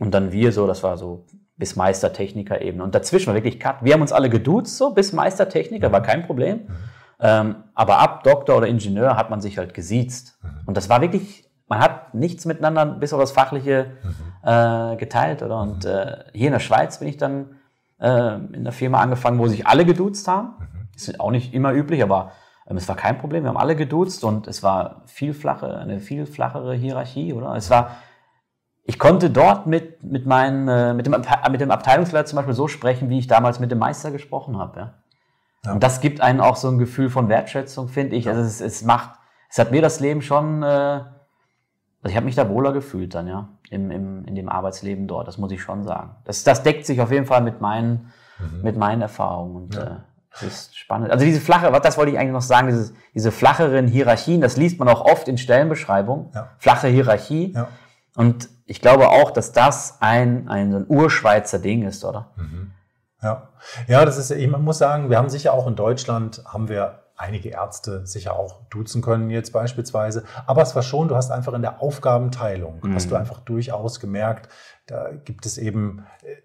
Speaker 1: und dann wir so, das war so bis Meistertechniker eben. Und dazwischen war wirklich Cut. Wir haben uns alle geduzt, so bis Meistertechniker, war kein Problem. Mhm. Ähm, aber ab Doktor oder Ingenieur hat man sich halt gesiezt. Mhm. Und das war wirklich man hat nichts miteinander bis auf das Fachliche mhm. äh, geteilt. Oder? Und mhm. äh, hier in der Schweiz bin ich dann äh, in der Firma angefangen, wo sich alle geduzt haben. Mhm. Ist auch nicht immer üblich, aber ähm, es war kein Problem. Wir haben alle geduzt und es war viel flache, eine viel flachere Hierarchie, oder? Es war, ich konnte dort mit, mit, meinen, äh, mit, dem, mit dem Abteilungsleiter zum Beispiel so sprechen, wie ich damals mit dem Meister gesprochen habe. Ja? ja. Und das gibt einen auch so ein Gefühl von Wertschätzung, finde ich. Ja. Also es, es macht, es hat mir das Leben schon äh, also ich habe mich da wohler gefühlt dann, ja, im, im, in dem Arbeitsleben dort, das muss ich schon sagen. Das, das deckt sich auf jeden Fall mit meinen, mhm. mit meinen Erfahrungen und ja. äh, das ist spannend. Also diese flache, das wollte ich eigentlich noch sagen, dieses, diese flacheren Hierarchien, das liest man auch oft in Stellenbeschreibungen, ja. flache Hierarchie. Ja. Und ich glaube auch, dass das ein, ein, so ein Urschweizer Ding ist, oder?
Speaker 2: Mhm. Ja. ja, das ist, ich muss sagen, wir haben sicher auch in Deutschland, haben wir einige Ärzte sicher auch duzen können jetzt beispielsweise. Aber es war schon, du hast einfach in der Aufgabenteilung, mhm. hast du einfach durchaus gemerkt, da gibt es eben, äh,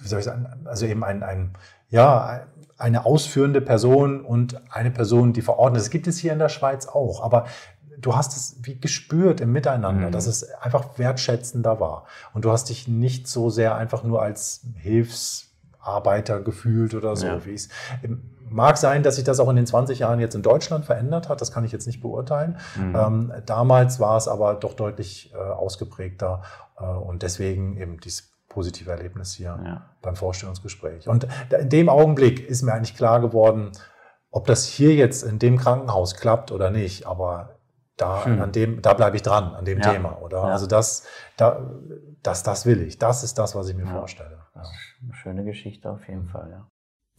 Speaker 2: wie soll ich sagen, also eben ein, ein ja, eine ausführende Person und eine Person, die verordnet. Das gibt es hier in der Schweiz auch. Aber du hast es wie gespürt im Miteinander, mhm. dass es einfach wertschätzender war. Und du hast dich nicht so sehr einfach nur als Hilfsarbeiter gefühlt oder so, ja. wie es Mag sein, dass sich das auch in den 20 Jahren jetzt in Deutschland verändert hat, das kann ich jetzt nicht beurteilen. Mhm. Ähm, damals war es aber doch deutlich äh, ausgeprägter äh, und deswegen eben dies, positive Erlebnis hier ja. beim Vorstellungsgespräch. Und in dem Augenblick ist mir eigentlich klar geworden, ob das hier jetzt in dem Krankenhaus klappt oder nicht, aber da, hm. an dem, da bleibe ich dran, an dem ja. Thema, oder? Ja. Also das, da, das, das will ich. Das ist das, was ich mir vorstelle.
Speaker 1: Eine schöne Geschichte auf jeden Fall, ja.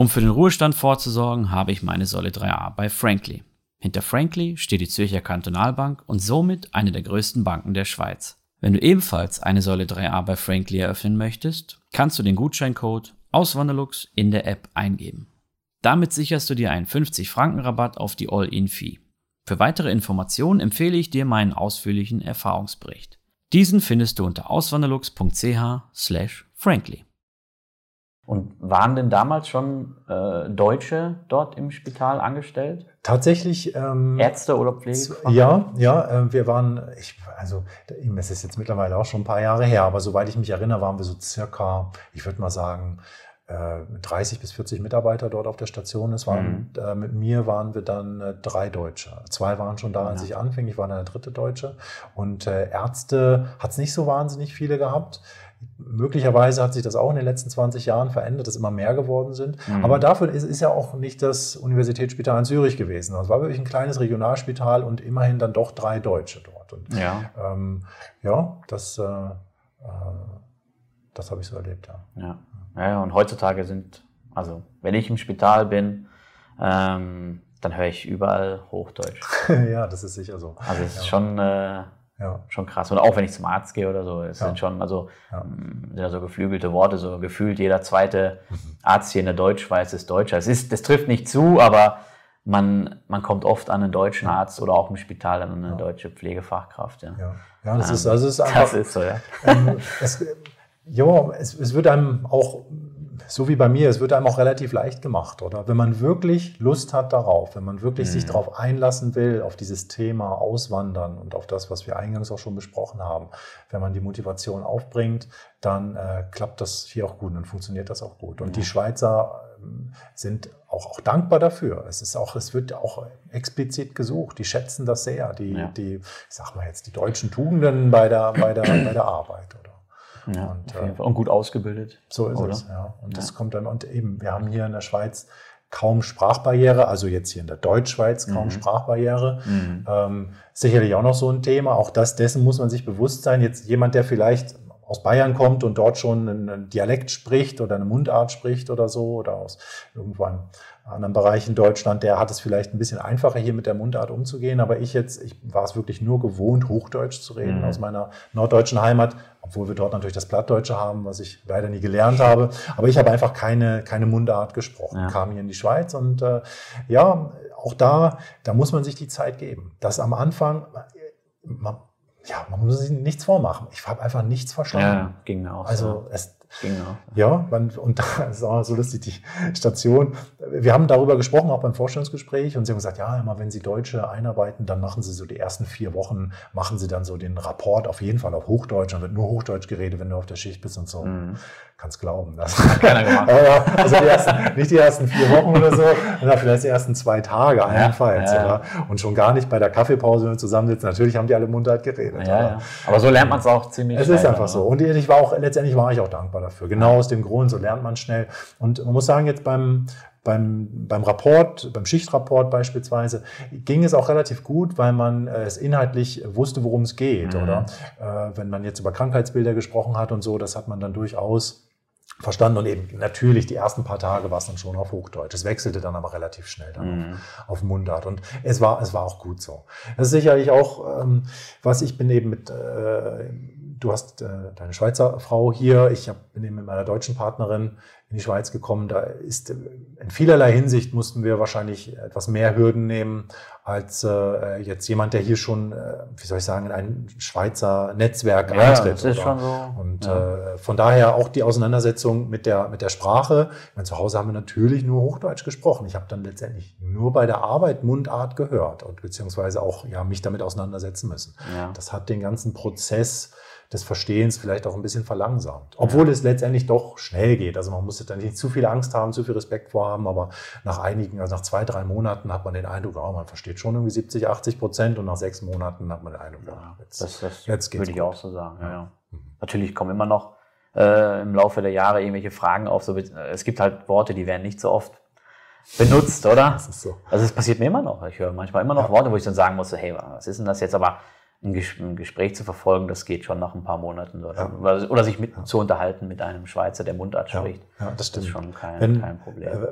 Speaker 3: Um für den Ruhestand vorzusorgen, habe ich meine Säule 3a bei Frankly. Hinter Frankly steht die Zürcher Kantonalbank und somit eine der größten Banken der Schweiz. Wenn du ebenfalls eine Säule 3a bei Frankly eröffnen möchtest, kannst du den Gutscheincode Auswanderlux in der App eingeben. Damit sicherst du dir einen 50 Franken Rabatt auf die All-In-Fee. Für weitere Informationen empfehle ich dir meinen ausführlichen Erfahrungsbericht. Diesen findest du unter auswanderlux.ch/frankly.
Speaker 1: Und waren denn damals schon äh, Deutsche dort im Spital angestellt?
Speaker 2: Tatsächlich. Ähm,
Speaker 1: Ärzte oder Pflege?
Speaker 2: Ja, ja, äh, wir waren, ich, also es ist jetzt mittlerweile auch schon ein paar Jahre her, aber soweit ich mich erinnere, waren wir so circa, ich würde mal sagen, 30 äh, bis 40 Mitarbeiter dort auf der Station. Es waren, mhm. äh, mit mir waren wir dann äh, drei Deutsche. Zwei waren schon da, als ja. ich anfing. Ich war dann der dritte Deutsche. Und äh, Ärzte hat es nicht so wahnsinnig viele gehabt. Möglicherweise hat sich das auch in den letzten 20 Jahren verändert, dass immer mehr geworden sind. Mhm. Aber dafür ist, ist ja auch nicht das Universitätsspital in Zürich gewesen. Es war wirklich ein kleines Regionalspital und immerhin dann doch drei Deutsche dort. Und,
Speaker 1: ja.
Speaker 2: Ähm, ja, das, äh, äh das habe ich so erlebt, ja.
Speaker 1: ja. Ja, und heutzutage sind, also wenn ich im Spital bin, ähm, dann höre ich überall Hochdeutsch.
Speaker 2: ja, das ist sicher so.
Speaker 1: Also es ist schon, äh, ja. schon krass. Und auch wenn ich zum Arzt gehe oder so, es ja. sind schon, also ja. Ähm, sind ja so geflügelte Worte, so gefühlt jeder zweite mhm. Arzt hier in der Deutschschweiz ist Deutscher. Es ist, das trifft nicht zu, aber man, man kommt oft an einen deutschen Arzt oder auch im Spital an eine deutsche Pflegefachkraft. Ja,
Speaker 2: ja. das, ähm, ist, also ist einfach,
Speaker 1: das ist so, ja.
Speaker 2: Ähm, es, ja, es, es wird einem auch, so wie bei mir, es wird einem auch relativ leicht gemacht, oder? Wenn man wirklich Lust hat darauf, wenn man wirklich mhm. sich darauf einlassen will, auf dieses Thema Auswandern und auf das, was wir eingangs auch schon besprochen haben, wenn man die Motivation aufbringt, dann äh, klappt das hier auch gut und funktioniert das auch gut. Und mhm. die Schweizer ähm, sind auch, auch dankbar dafür. Es ist auch, es wird auch explizit gesucht. Die schätzen das sehr. Die, ja. die ich sag mal jetzt, die deutschen Tugenden bei der, bei der, bei der Arbeit, oder?
Speaker 1: Ja, und, äh, und, gut ausgebildet.
Speaker 2: So ist oder? es, ja. Und ja. das kommt dann, und eben, wir haben hier in der Schweiz kaum Sprachbarriere, also jetzt hier in der Deutschschweiz kaum mhm. Sprachbarriere. Mhm. Ähm, sicherlich auch noch so ein Thema. Auch das, dessen muss man sich bewusst sein. Jetzt jemand, der vielleicht aus Bayern kommt und dort schon einen Dialekt spricht oder eine Mundart spricht oder so oder aus irgendwann anderen Bereich in Deutschland, der hat es vielleicht ein bisschen einfacher hier mit der Mundart umzugehen, aber ich jetzt, ich war es wirklich nur gewohnt, Hochdeutsch zu reden mhm. aus meiner norddeutschen Heimat, obwohl wir dort natürlich das Plattdeutsche haben, was ich leider nie gelernt habe. Aber ich habe einfach keine, keine Mundart gesprochen, ja. kam hier in die Schweiz und äh, ja, auch da, da muss man sich die Zeit geben. Das am Anfang, man, ja, man muss sich nichts vormachen. Ich habe einfach nichts verstanden. Ja,
Speaker 1: ging mir auch.
Speaker 2: Also ja. es, Genau. Ja, man, und da ist auch so lustig, die Station. Wir haben darüber gesprochen, auch beim Vorstellungsgespräch, und sie haben gesagt, ja, immer wenn Sie Deutsche einarbeiten, dann machen Sie so die ersten vier Wochen, machen Sie dann so den Rapport auf jeden Fall auf Hochdeutsch, dann wird nur Hochdeutsch geredet, wenn du auf der Schicht bist und so. Mhm. Kannst glauben. Das hat keiner gemacht. also die ersten, nicht die ersten vier Wochen oder so, sondern vielleicht die ersten zwei Tage allenfalls. Ja, ja. Und schon gar nicht bei der Kaffeepause, wenn wir zusammensitzen. Natürlich haben die alle Mundart geredet.
Speaker 1: Ja, ja. Aber so lernt man es auch ziemlich
Speaker 2: Es ist einfach so. Und ich war auch, letztendlich war ich auch dankbar dafür. Genau aus dem Grund, so lernt man schnell. Und man muss sagen, jetzt beim, beim, beim Rapport, beim Schichtrapport beispielsweise, ging es auch relativ gut, weil man äh, es inhaltlich wusste, worum es geht. Mhm. Oder äh, wenn man jetzt über Krankheitsbilder gesprochen hat und so, das hat man dann durchaus verstanden und eben natürlich die ersten paar Tage war es dann schon auf Hochdeutsch. Es wechselte dann aber relativ schnell dann mhm. auf, auf Mundart und es war es war auch gut so. Das ist sicherlich auch ähm, was ich bin eben mit äh, du hast äh, deine Schweizer Frau hier, ich hab, bin eben mit meiner deutschen Partnerin in die Schweiz gekommen. Da ist in vielerlei Hinsicht mussten wir wahrscheinlich etwas mehr Hürden nehmen als äh, jetzt jemand, der hier schon, äh, wie soll ich sagen, in ein Schweizer Netzwerk
Speaker 1: ja, eintritt. Das ist oder? schon so.
Speaker 2: Und ja. äh, von daher auch die Auseinandersetzung mit der mit der Sprache. Meine, zu Hause haben wir natürlich nur Hochdeutsch gesprochen. Ich habe dann letztendlich nur bei der Arbeit Mundart gehört und beziehungsweise auch ja mich damit auseinandersetzen müssen. Ja. Das hat den ganzen Prozess des Verstehens vielleicht auch ein bisschen verlangsamt. Obwohl ja. es letztendlich doch schnell geht. Also man muss jetzt nicht zu viel Angst haben, zu viel Respekt vorhaben, aber nach einigen, also nach zwei, drei Monaten hat man den Eindruck, oh, man versteht schon irgendwie 70, 80 Prozent und nach sechs Monaten hat man den Eindruck,
Speaker 1: ja, jetzt, das, das jetzt geht's würde ich gut. auch so sagen. Ja, ja. Mhm. Natürlich kommen immer noch äh, im Laufe der Jahre irgendwelche Fragen auf. So, es gibt halt Worte, die werden nicht so oft benutzt, oder? Das ist so. Also es passiert mir immer noch. Ich höre manchmal immer noch ja. Worte, wo ich dann sagen muss, hey, was ist denn das jetzt? Aber ein, Gespräch zu verfolgen, das geht schon nach ein paar Monaten. Oder, ja. oder sich mit, ja. zu unterhalten mit einem Schweizer, der Mundart spricht.
Speaker 2: Ja, das,
Speaker 1: stimmt.
Speaker 2: das
Speaker 1: ist schon kein,
Speaker 2: Wenn,
Speaker 1: kein Problem.
Speaker 2: Äh,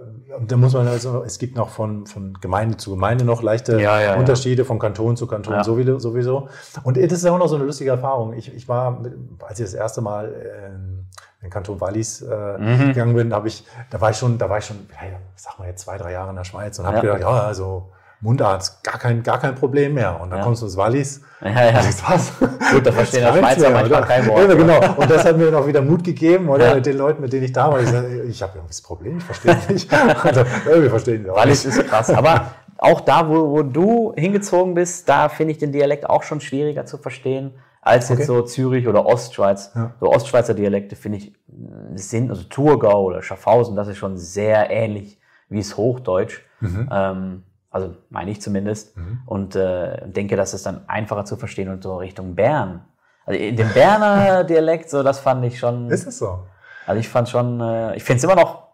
Speaker 2: da muss man also, es gibt noch von, von Gemeinde zu Gemeinde noch leichte Unterschiede, von Kanton zu Kanton sowieso. Und das ist auch noch so eine lustige Erfahrung. Ich, ich war, als ich das erste Mal in den Kanton Wallis äh, mhm. gegangen bin, habe ich, da war ich schon, da war ich schon, sag mal jetzt zwei, drei Jahre in der Schweiz und habe gedacht, ja, also Mundart, gar kein, gar kein Problem mehr. Und dann ja. kommst du ins Wallis.
Speaker 1: Ja, ja.
Speaker 2: Was?
Speaker 1: Gut, da verstehen der Schweizer manchmal kein Wort. Ja,
Speaker 2: genau. Und das hat mir noch wieder Mut gegeben, oder? Ja. Mit den Leuten, mit denen ich da war. Ich, ich habe irgendwie das Problem, ich verstehe nicht. also, wir verstehen
Speaker 1: nicht. Wallis ist krass. Aber auch da, wo, wo du hingezogen bist, da finde ich den Dialekt auch schon schwieriger zu verstehen als jetzt okay. so Zürich oder Ostschweiz. Ja. So Ostschweizer Dialekte finde ich sind, also Thurgau oder Schaffhausen, das ist schon sehr ähnlich wie es Hochdeutsch. Mhm. Ähm, also meine ich zumindest. Mhm. Und äh, denke, das ist dann einfacher zu verstehen und so Richtung Bern. Also in dem Berner Dialekt, so das fand ich schon.
Speaker 2: Ist es so?
Speaker 1: Also ich fand schon, äh, ich finde es immer noch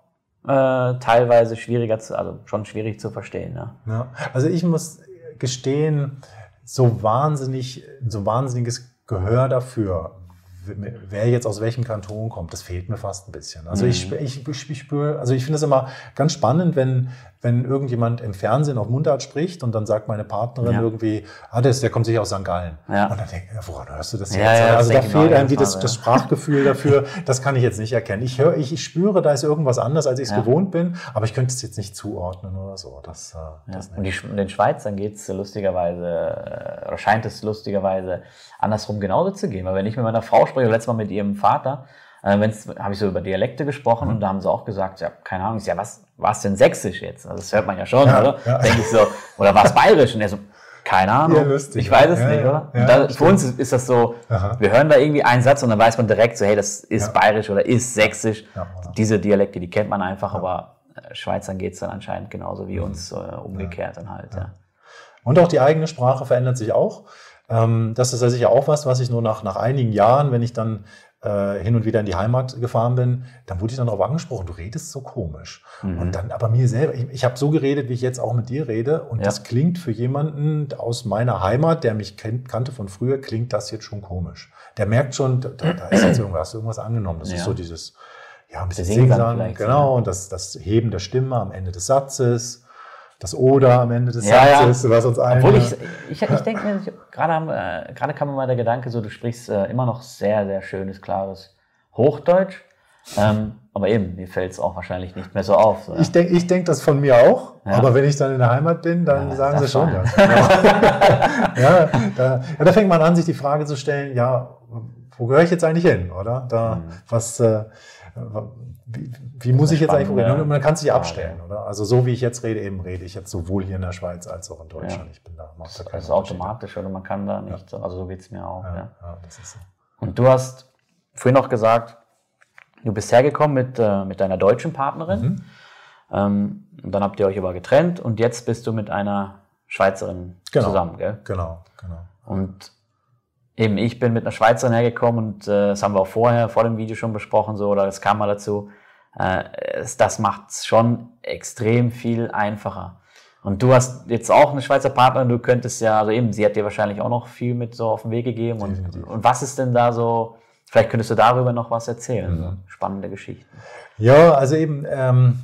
Speaker 1: äh, teilweise schwieriger zu, also schon schwierig zu verstehen. Ja.
Speaker 2: ja. Also ich muss gestehen, so wahnsinnig, so wahnsinniges Gehör dafür wer jetzt aus welchem Kanton kommt, das fehlt mir fast ein bisschen. Also mhm. ich, ich, ich, ich spüre, also ich finde es immer ganz spannend, wenn, wenn irgendjemand im Fernsehen auf Mundart spricht und dann sagt meine Partnerin ja. irgendwie, ah, das, der kommt sicher aus St. Gallen. Ja. Und dann denke ich, woran hörst du das
Speaker 1: ja, jetzt? Ja,
Speaker 2: also da fehlt einem das, das Sprachgefühl dafür, das kann ich jetzt nicht erkennen. Ich höre, ich, ich spüre, da ist irgendwas anders, als ich es gewohnt bin, aber ich könnte es jetzt nicht zuordnen oder so. Das,
Speaker 1: äh, das und die, den Schweizern geht es lustigerweise, äh, oder scheint es lustigerweise andersrum genauso zu gehen. Weil wenn ich mit meiner Frau spreche, letztes Mal mit ihrem Vater, äh, habe ich so über Dialekte gesprochen mhm. und da haben sie auch gesagt, ja, keine Ahnung, ich ja, was war es denn sächsisch jetzt? Also das hört man ja schon, ja, oder? Ja. Denke ich so, oder war es bayerisch? Und er so, keine Ahnung. Ja, lustig, ich weiß es nicht, oder? Da, für uns ist, ist das so, Aha. wir hören da irgendwie einen Satz und dann weiß man direkt so, hey, das ist bayerisch oder ist sächsisch. Diese Dialekte, die kennt man einfach, aber äh, Schweizern geht es dann anscheinend genauso wie mhm. uns äh, umgekehrt dann halt. Ja.
Speaker 2: Und auch die eigene Sprache verändert sich auch. Ähm, das ist ja sicher auch was, was ich nur nach, nach einigen Jahren, wenn ich dann äh, hin und wieder in die Heimat gefahren bin, dann wurde ich dann darauf angesprochen, du redest so komisch. Mhm. Und dann aber mir selber, ich, ich habe so geredet, wie ich jetzt auch mit dir rede. Und ja. das klingt für jemanden aus meiner Heimat, der mich kennt, kannte von früher, klingt das jetzt schon komisch. Der merkt schon, da, da ist jetzt irgendwas, irgendwas angenommen. Das ja. ist so dieses, ja, ein bisschen Singsang, genau, und das, das Heben der Stimme am Ende des Satzes das Oder am Ende des ja, Satzes, ja. was uns allen.
Speaker 1: Obwohl ich, ich, ich denke mir, gerade, äh, gerade kam mir mal der Gedanke, so du sprichst äh, immer noch sehr, sehr schönes, klares Hochdeutsch. Ähm, aber eben, mir fällt es auch wahrscheinlich nicht mehr so auf. So,
Speaker 2: ja. Ich denke ich denk das von mir auch, ja. aber wenn ich dann in der Heimat bin, dann ja, sagen sie schon das. ja, da, ja, da fängt man an, sich die Frage zu stellen, ja, wo gehöre ich jetzt eigentlich hin, oder? Da, mhm. was, äh, wie, wie muss ich jetzt eigentlich? Ja. Man kann sich abstellen, oder? Also so wie ich jetzt rede, eben rede ich jetzt sowohl hier in der Schweiz als auch in Deutschland. Ja. Ich bin da,
Speaker 1: macht da Das ist automatisch, oder man kann da nicht, ja. also so geht es mir auch. Ja, ja. das ist so. Und du hast vorhin noch gesagt, du bist hergekommen mit, äh, mit deiner deutschen Partnerin. Mhm. Ähm, und dann habt ihr euch aber getrennt und jetzt bist du mit einer Schweizerin genau. zusammen, gell?
Speaker 2: Genau, genau.
Speaker 1: Und eben ich bin mit einer Schweizerin hergekommen und äh, das haben wir auch vorher, vor dem Video schon besprochen, so, oder es kam mal dazu. Äh, das macht es schon extrem viel einfacher. Und du hast jetzt auch eine Schweizer Partnerin, du könntest ja, also eben, sie hat dir wahrscheinlich auch noch viel mit so auf den Weg gegeben. Und, und was ist denn da so, vielleicht könntest du darüber noch was erzählen, mhm. spannende Geschichten.
Speaker 2: Ja, also eben, ähm,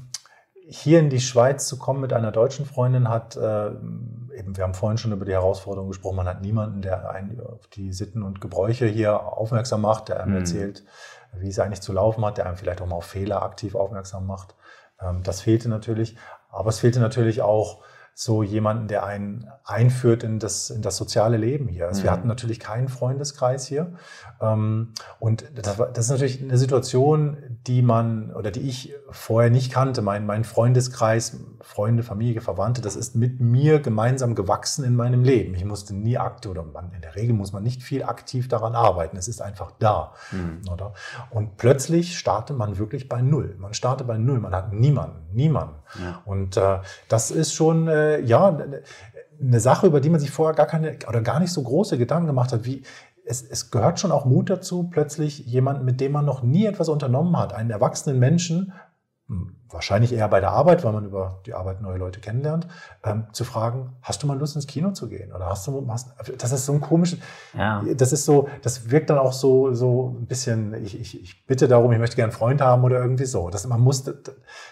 Speaker 2: hier in die Schweiz zu kommen mit einer deutschen Freundin hat, äh, eben, wir haben vorhin schon über die Herausforderung gesprochen, man hat niemanden, der einen auf die Sitten und Gebräuche hier aufmerksam macht, der einem mhm. erzählt, wie es eigentlich zu laufen hat, der einem vielleicht auch mal auf Fehler aktiv aufmerksam macht. Ähm, das fehlte natürlich. Aber es fehlte natürlich auch so jemanden, der einen einführt in das, in das soziale Leben hier. Also mhm. Wir hatten natürlich keinen Freundeskreis hier. Ähm, und das, war, das ist natürlich eine Situation, die man oder die ich vorher nicht kannte. Mein, mein Freundeskreis, Freunde, Familie, Verwandte, das ist mit mir gemeinsam gewachsen in meinem Leben. Ich musste nie aktiv oder man, in der Regel muss man nicht viel aktiv daran arbeiten. Es ist einfach da. Mhm. Oder? Und plötzlich startet man wirklich bei Null. Man startet bei Null. Man hat niemanden, niemanden. Ja. Und äh, das ist schon, äh, ja, eine Sache, über die man sich vorher gar keine oder gar nicht so große Gedanken gemacht hat, wie es, es gehört schon auch Mut dazu, plötzlich jemanden, mit dem man noch nie etwas unternommen hat, einen erwachsenen Menschen, wahrscheinlich eher bei der Arbeit, weil man über die Arbeit neue Leute kennenlernt, ähm, zu fragen, hast du mal Lust ins Kino zu gehen? Oder hast du, hast, das ist so ein komisches, ja. das ist so, das wirkt dann auch so, so ein bisschen, ich, ich, ich bitte darum, ich möchte gerne einen Freund haben oder irgendwie so. Das, man muss,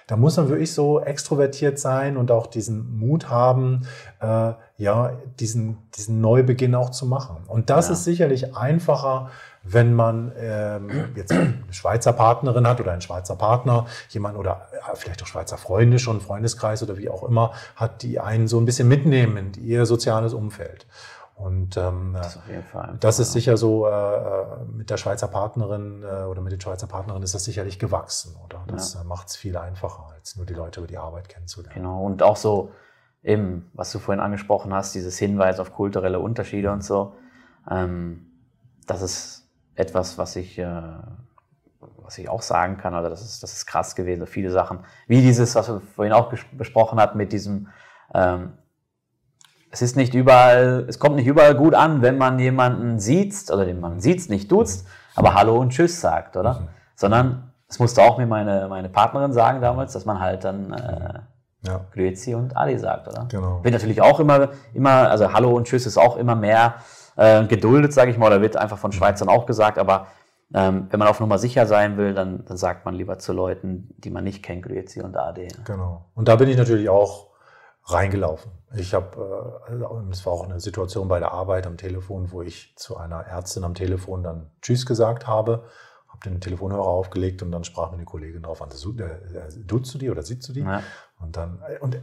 Speaker 2: da muss man wirklich so extrovertiert sein und auch diesen Mut haben, äh, ja, diesen, diesen Neubeginn auch zu machen. Und das ja. ist sicherlich einfacher, wenn man ähm, jetzt eine Schweizer Partnerin hat oder einen Schweizer Partner, jemand oder ja, vielleicht auch Schweizer Freunde schon, Freundeskreis oder wie auch immer, hat, die einen so ein bisschen mitnehmen in ihr soziales Umfeld. Und ähm, das, das ist sicher so, äh, äh, mit der Schweizer Partnerin äh, oder mit den Schweizer Partnerinnen ist das sicherlich gewachsen, oder? Das ja. Äh, macht es viel einfacher, als nur die Leute über die Arbeit kennenzulernen.
Speaker 1: Genau, und auch so eben, was du vorhin angesprochen hast, dieses Hinweis auf kulturelle Unterschiede und so, ähm, das ist etwas, was ich, äh, was ich auch sagen kann, also das ist, das ist krass gewesen, viele Sachen, wie dieses, was wir vorhin auch besprochen hatten mit diesem, ähm, es ist nicht überall, es kommt nicht überall gut an, wenn man jemanden sieht, oder den man sieht, nicht duzt, aber Hallo und Tschüss sagt, oder? Mhm. Sondern, es musste auch mir meine, meine Partnerin sagen damals, dass man halt dann äh, ja. Grüezi und Ali sagt, oder? Genau. Wird natürlich auch immer, immer, also Hallo und Tschüss ist auch immer mehr äh, geduldet, sage ich mal, oder wird einfach von Schweizern auch gesagt, aber ähm, wenn man auf Nummer sicher sein will, dann, dann, sagt man lieber zu Leuten, die man nicht kennt, Grüezi und Ade.
Speaker 2: Genau. Und da bin ich natürlich auch reingelaufen. Ich habe, äh, es war auch eine Situation bei der Arbeit am Telefon, wo ich zu einer Ärztin am Telefon dann Tschüss gesagt habe habe den Telefonhörer aufgelegt und dann sprach mir eine Kollegin drauf an, äh, duzt du die oder sitzt du die? Ja. Und dann, äh, und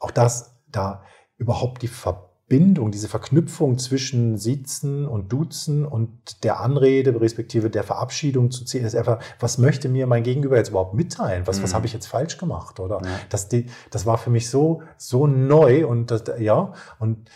Speaker 2: auch das, da überhaupt die Verbindung, diese Verknüpfung zwischen Sitzen und Duzen und der Anrede, respektive der Verabschiedung zu ziehen, ist einfach, was möchte mir mein Gegenüber jetzt überhaupt mitteilen? Was, mhm. was habe ich jetzt falsch gemacht? Oder ja. das, das war für mich so, so neu und das, ja, und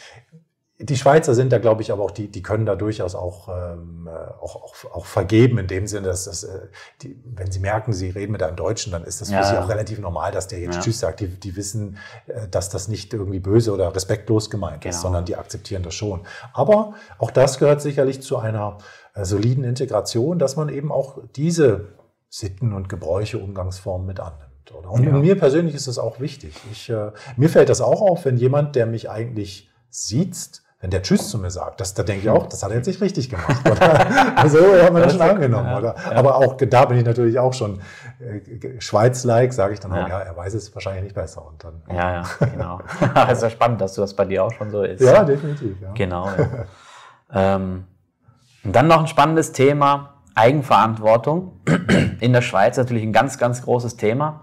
Speaker 2: die Schweizer sind da, glaube ich, aber auch die, die können da durchaus auch, ähm, äh, auch, auch, auch vergeben, in dem Sinne, dass das, äh, die, wenn sie merken, sie reden mit einem Deutschen, dann ist das für ja. sie auch relativ normal, dass der jetzt ja. Tschüss sagt. Die, die wissen, äh, dass das nicht irgendwie böse oder respektlos gemeint genau. ist, sondern die akzeptieren das schon. Aber auch das gehört sicherlich zu einer äh, soliden Integration, dass man eben auch diese Sitten und Gebräuche, Umgangsformen mit annimmt. Oder? Und ja. mir persönlich ist das auch wichtig. Ich, äh, mir fällt das auch auf, wenn jemand, der mich eigentlich sieht, wenn der Tschüss zu mir sagt, das, da denke ich auch, das hat er jetzt nicht richtig gemacht. Oder? Also hat man das schon angenommen. Ja, oder? Ja. Aber auch da bin ich natürlich auch schon äh, Schweiz-like, sage ich dann auch, ja. er weiß es wahrscheinlich nicht besser. Und dann,
Speaker 1: ja, ja, genau. ja spannend, dass du das bei dir auch schon so ist.
Speaker 2: Ja, definitiv. Ja.
Speaker 1: Genau. ähm, und dann noch ein spannendes Thema, Eigenverantwortung. In der Schweiz natürlich ein ganz, ganz großes Thema.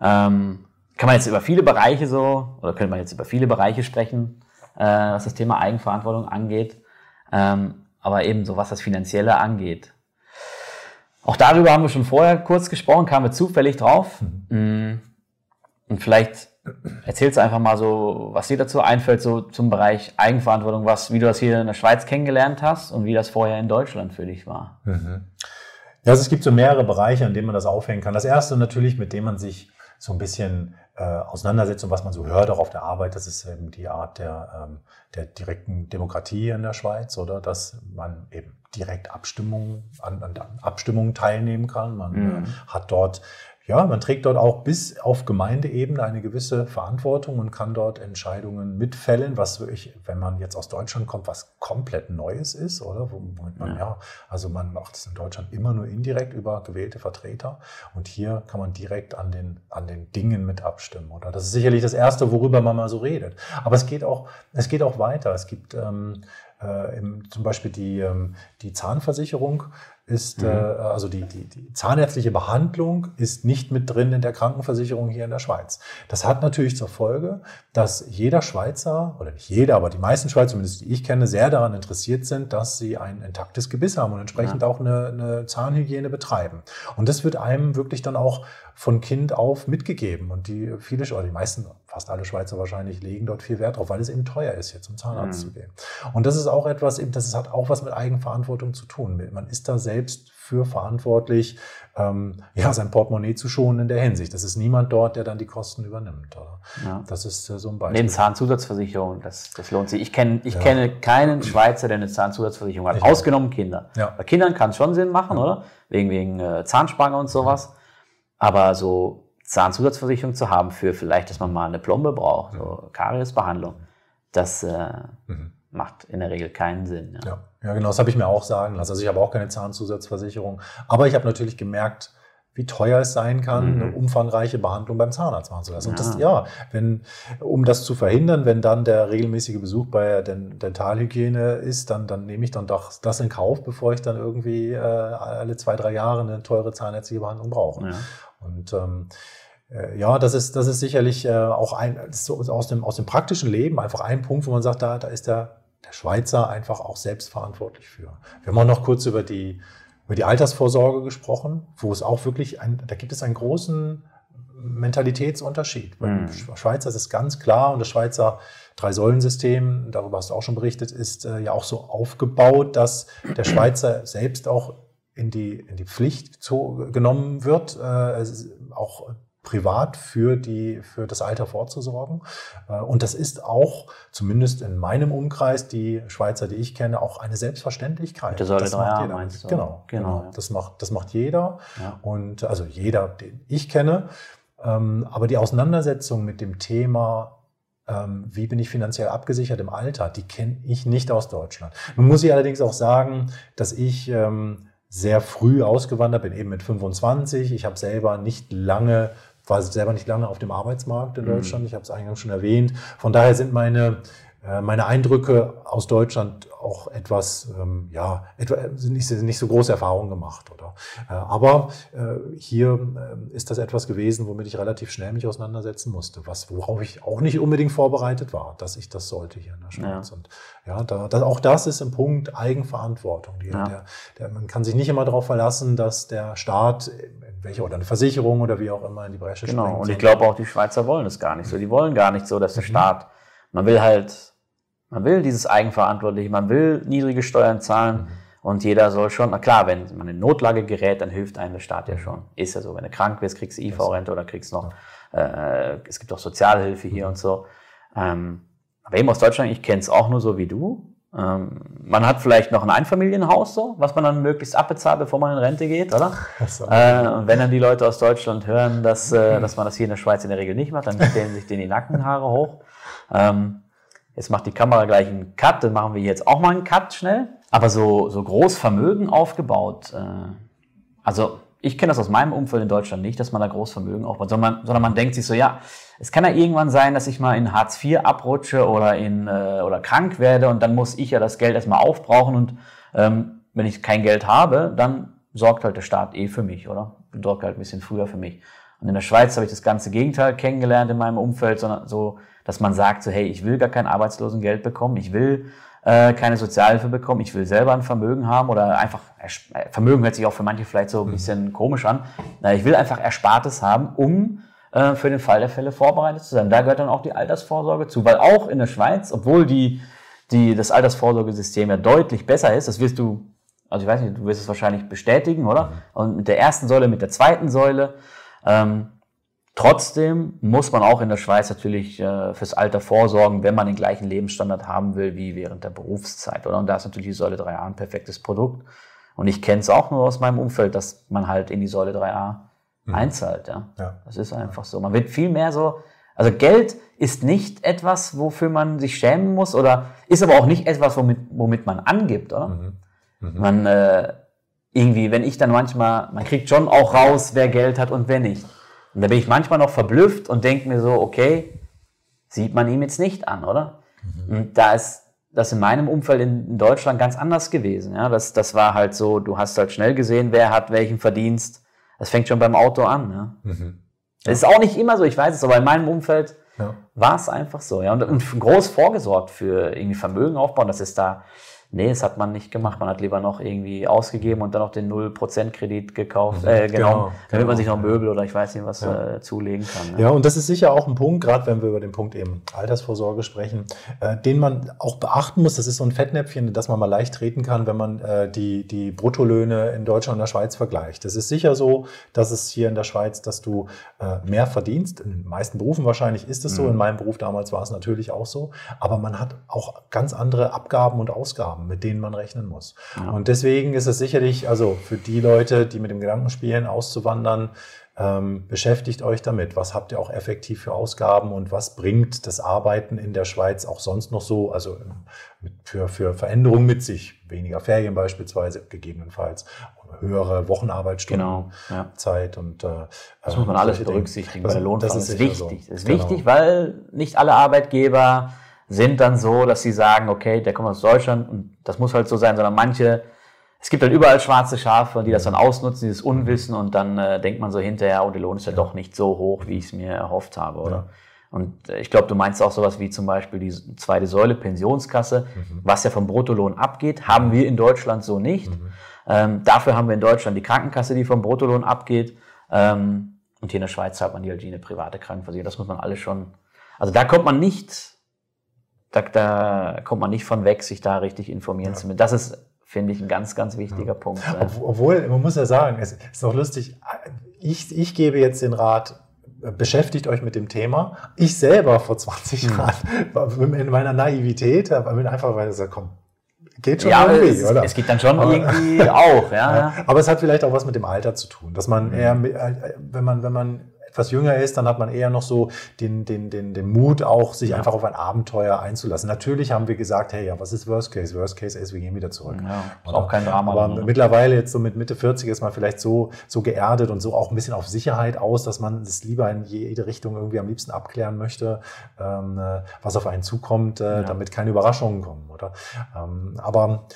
Speaker 1: Ähm, kann man jetzt über viele Bereiche so, oder könnte man jetzt über viele Bereiche sprechen, äh, was das Thema Eigenverantwortung angeht, ähm, aber eben so was das Finanzielle angeht. Auch darüber haben wir schon vorher kurz gesprochen, kamen wir zufällig drauf. Mhm. Und vielleicht erzählst du einfach mal so, was dir dazu einfällt, so zum Bereich Eigenverantwortung, was, wie du das hier in der Schweiz kennengelernt hast und wie das vorher in Deutschland für dich war.
Speaker 2: Mhm. Ja, also es gibt so mehrere Bereiche, an denen man das aufhängen kann. Das erste natürlich, mit dem man sich so ein bisschen äh, Auseinandersetzung, was man so hört auch auf der Arbeit, das ist eben die Art der, ähm, der direkten Demokratie in der Schweiz, oder dass man eben direkt Abstimmungen an, an Abstimmungen teilnehmen kann. Man mhm. äh, hat dort ja, man trägt dort auch bis auf Gemeindeebene eine gewisse Verantwortung und kann dort Entscheidungen mitfällen, was wirklich, wenn man jetzt aus Deutschland kommt, was komplett Neues ist, oder? Womit man, ja. ja, also man macht es in Deutschland immer nur indirekt über gewählte Vertreter und hier kann man direkt an den, an den Dingen mit abstimmen, oder? Das ist sicherlich das Erste, worüber man mal so redet. Aber es geht auch, es geht auch weiter. Es gibt ähm, äh, im, zum Beispiel die, ähm, die Zahnversicherung ist, mhm. äh, also die, die, die zahnärztliche Behandlung ist nicht mit drin in der Krankenversicherung hier in der Schweiz. Das hat natürlich zur Folge, dass jeder Schweizer, oder nicht jeder, aber die meisten Schweizer, zumindest die ich kenne, sehr daran interessiert sind, dass sie ein intaktes Gebiss haben und entsprechend ja. auch eine, eine Zahnhygiene betreiben. Und das wird einem wirklich dann auch von Kind auf mitgegeben. Und die viele, oder die meisten, fast alle Schweizer wahrscheinlich, legen dort viel Wert drauf, weil es eben teuer ist, hier zum Zahnarzt mhm. zu gehen. Und das ist auch etwas, eben, das hat auch was mit Eigenverantwortung zu tun. Man ist da selbst für verantwortlich, ähm, ja, sein Portemonnaie zu schonen in der Hinsicht. Das ist niemand dort, der dann die Kosten übernimmt. Ja. Das ist äh, so ein Beispiel.
Speaker 1: Neben Zahnzusatzversicherung, das, das lohnt sich. Ich, kenn, ich ja. kenne keinen Schweizer, der eine Zahnzusatzversicherung hat, ich ausgenommen Kinder. Ja. Bei Kindern kann es schon Sinn machen, oder? Wegen, wegen äh, Zahnspange und sowas. Aber so Zahnzusatzversicherung zu haben für vielleicht, dass man mal eine Plombe braucht, so Kariesbehandlung, das äh, mhm. macht in der Regel keinen Sinn.
Speaker 2: Ja, ja. ja genau, das habe ich mir auch sagen lassen. Also ich habe auch keine Zahnzusatzversicherung, aber ich habe natürlich gemerkt, wie teuer es sein kann, mhm. eine umfangreiche Behandlung beim Zahnarzt machen zu lassen. Ja. Und das, ja, wenn, um das zu verhindern, wenn dann der regelmäßige Besuch bei der Dentalhygiene ist, dann, dann nehme ich dann doch das in Kauf, bevor ich dann irgendwie äh, alle zwei, drei Jahre eine teure zahnärztliche Behandlung brauche. Ja. Und ähm, äh, ja, das ist, das ist sicherlich äh, auch ein, so aus, dem, aus dem praktischen Leben einfach ein Punkt, wo man sagt, da, da ist der, der Schweizer einfach auch selbstverantwortlich für. Wir haben auch noch kurz über die, über die Altersvorsorge gesprochen, wo es auch wirklich, ein, da gibt es einen großen Mentalitätsunterschied. Beim mhm. Schweizer ist es ganz klar und das Schweizer Drei-Säulen-System, darüber hast du auch schon berichtet, ist äh, ja auch so aufgebaut, dass der Schweizer selbst auch in die, in die Pflicht zu, genommen wird, äh, auch privat für, die, für das Alter vorzusorgen. Äh, und das ist auch, zumindest in meinem Umkreis, die Schweizer, die ich kenne, auch eine Selbstverständlichkeit. Mit
Speaker 1: der Säule 3a meinst
Speaker 2: du? Genau, genau. genau. Das, macht, das macht jeder. Ja. Und also jeder, den ich kenne. Ähm, aber die Auseinandersetzung mit dem Thema ähm, wie bin ich finanziell abgesichert im Alter, die kenne ich nicht aus Deutschland. Nun muss ich allerdings auch sagen, dass ich ähm, sehr früh ausgewandert bin, eben mit 25. Ich habe selber nicht lange war selber nicht lange auf dem Arbeitsmarkt in mhm. Deutschland. Ich habe es eingangs schon erwähnt. Von daher sind meine, meine Eindrücke aus Deutschland auch etwas, ähm, ja, etwa, sind nicht, nicht so große Erfahrungen gemacht, oder? Äh, aber äh, hier äh, ist das etwas gewesen, womit ich relativ schnell mich auseinandersetzen musste, was, worauf ich auch nicht unbedingt vorbereitet war, dass ich das sollte hier in der Schweiz. Ja. Und ja, da, da, auch das ist ein Punkt Eigenverantwortung. Die, ja. der, der, man kann sich nicht immer darauf verlassen, dass der Staat welche oder eine Versicherung oder wie auch immer in die Bresche
Speaker 1: genau. springt. Genau, und ich glaube auch, die Schweizer wollen es gar nicht so. Die wollen gar nicht so, dass der mhm. Staat, man will halt, man will dieses Eigenverantwortliche, man will niedrige Steuern zahlen mhm. und jeder soll schon, na klar, wenn man in Notlage gerät, dann hilft einem der Staat ja mhm. schon. Ist ja so, wenn du krank wirst, kriegst du IV-Rente oder kriegst noch, äh, es gibt auch Sozialhilfe hier mhm. und so. Ähm, aber eben aus Deutschland, ich kenne es auch nur so wie du. Ähm, man hat vielleicht noch ein Einfamilienhaus, so, was man dann möglichst abbezahlt, bevor man in Rente geht, oder? Äh, und wenn dann die Leute aus Deutschland hören, dass, äh, dass man das hier in der Schweiz in der Regel nicht macht, dann stellen sich denen die Nackenhaare hoch. Ähm, jetzt macht die Kamera gleich einen Cut, dann machen wir jetzt auch mal einen Cut schnell. Aber so, so groß Vermögen aufgebaut, äh, also ich kenne das aus meinem Umfeld in Deutschland nicht, dass man da Großvermögen aufbaut, sondern man, sondern man denkt sich so, ja, es kann ja irgendwann sein, dass ich mal in Hartz IV abrutsche oder, in, äh, oder krank werde und dann muss ich ja das Geld erstmal aufbrauchen und ähm, wenn ich kein Geld habe, dann sorgt halt der Staat eh für mich, oder? Sorgt halt ein bisschen früher für mich. Und in der Schweiz habe ich das ganze Gegenteil kennengelernt in meinem Umfeld, sondern so, dass man sagt so, hey, ich will gar kein Arbeitslosengeld bekommen, ich will äh, keine Sozialhilfe bekommen, ich will selber ein Vermögen haben oder einfach, äh, Vermögen hört sich auch für manche vielleicht so ein mhm. bisschen komisch an, ich will einfach Erspartes haben, um äh, für den Fall der Fälle vorbereitet zu sein. Da gehört dann auch die Altersvorsorge zu, weil auch in der Schweiz, obwohl die, die, das Altersvorsorgesystem ja deutlich besser ist, das wirst du, also ich weiß nicht, du wirst es wahrscheinlich bestätigen, oder? Mhm. Und mit der ersten Säule, mit der zweiten Säule, ähm, Trotzdem muss man auch in der Schweiz natürlich äh, fürs Alter vorsorgen, wenn man den gleichen Lebensstandard haben will wie während der Berufszeit. Oder? Und da ist natürlich die Säule 3a ein perfektes Produkt. Und ich kenne es auch nur aus meinem Umfeld, dass man halt in die Säule 3a mhm. einzahlt. Ja? ja? Das ist einfach so. Man wird viel mehr so. Also Geld ist nicht etwas, wofür man sich schämen muss oder ist aber auch nicht etwas, womit, womit man angibt, oder? Mhm. Mhm. Man äh, irgendwie, wenn ich dann manchmal, man kriegt schon auch raus, wer Geld hat und wer nicht. Und da bin ich manchmal noch verblüfft und denke mir so, okay, sieht man ihm jetzt nicht an, oder? Mhm. Und da ist das in meinem Umfeld in, in, Deutschland ganz anders gewesen. Ja? Das, das war halt so, du hast halt schnell gesehen, wer hat welchen Verdienst. Das fängt schon beim Auto an. Ja? Mhm. Das ist auch nicht immer so, ich weiß es, aber in meinem Umfeld ja. war es einfach so. Ja? Und, und groß vorgesorgt für irgendwie Vermögen aufbauen, das ist da Nee, das hat man nicht gemacht. Man hat lieber noch irgendwie ausgegeben und dann noch den 0% Kredit gekauft, äh, genommen, genau, damit genau, man sich noch Möbel oder ich weiß nicht was ja. äh, zulegen kann.
Speaker 2: Ne? Ja, und das ist sicher auch ein Punkt, gerade wenn wir über den Punkt eben Altersvorsorge sprechen, äh, den man auch beachten muss. Das ist so ein Fettnäpfchen, das man mal leicht treten kann, wenn man äh, die, die Bruttolöhne in Deutschland und der Schweiz vergleicht. Es ist sicher so, dass es hier in der Schweiz, dass du äh, mehr verdienst. In den meisten Berufen wahrscheinlich ist es so. Mhm. In meinem Beruf damals war es natürlich auch so. Aber man hat auch ganz andere Abgaben und Ausgaben. Ausgaben, mit denen man rechnen muss. Ja. Und deswegen ist es sicherlich, also für die Leute, die mit dem Gedanken spielen, auszuwandern, ähm, beschäftigt euch damit. Was habt ihr auch effektiv für Ausgaben und was bringt das Arbeiten in der Schweiz auch sonst noch so, also für, für Veränderungen mit sich? Weniger Ferien beispielsweise, gegebenenfalls, höhere Wochenarbeitsstunden,
Speaker 1: genau,
Speaker 2: ja. Zeit und
Speaker 1: äh, das muss man alles berücksichtigen bei der Lohnfrage. Das ist wichtig. Das ist genau. wichtig, weil nicht alle Arbeitgeber sind dann so, dass sie sagen, okay, der kommt aus Deutschland und das muss halt so sein, sondern manche, es gibt halt überall schwarze Schafe, die das dann ausnutzen, dieses Unwissen und dann äh, denkt man so hinterher, oh, der Lohn ist ja, ja. doch nicht so hoch, wie ich es mir erhofft habe, oder? Ja. Und äh, ich glaube, du meinst auch sowas wie zum Beispiel die zweite Säule Pensionskasse, mhm. was ja vom Bruttolohn abgeht, haben wir in Deutschland so nicht. Mhm. Ähm, dafür haben wir in Deutschland die Krankenkasse, die vom Bruttolohn abgeht. Ähm, und hier in der Schweiz hat man die halt eine private Krankenversicherung. Das muss man alles schon. Also da kommt man nicht da, da kommt man nicht von weg, sich da richtig informieren ja. zu müssen. Das ist, finde ich, ein ganz, ganz wichtiger ja. Punkt.
Speaker 2: Obwohl, man muss ja sagen, es ist auch lustig, ich, ich gebe jetzt den Rat, beschäftigt euch mit dem Thema. Ich selber vor 20 hm. Jahren in meiner Naivität, einfach weil ich sage, komm, geht schon
Speaker 1: ja, irgendwie, es, oder? Es geht dann schon aber, irgendwie auch, ja, ja,
Speaker 2: Aber es hat vielleicht auch was mit dem Alter zu tun, dass man hm. eher, äh, wenn man, wenn man etwas jünger ist, dann hat man eher noch so den, den, den, den Mut, auch sich ja. einfach auf ein Abenteuer einzulassen. Natürlich haben wir gesagt, hey, ja, was ist Worst Case? Worst Case ist, wir gehen wieder zurück.
Speaker 1: Ja, auch kein Drama.
Speaker 2: Aber dann, mittlerweile jetzt so mit Mitte 40 ist man vielleicht so, so geerdet und so auch ein bisschen auf Sicherheit aus, dass man das lieber in jede Richtung irgendwie am liebsten abklären möchte, ähm, äh, was auf einen zukommt, äh, ja. damit keine Überraschungen kommen, oder? Ähm, aber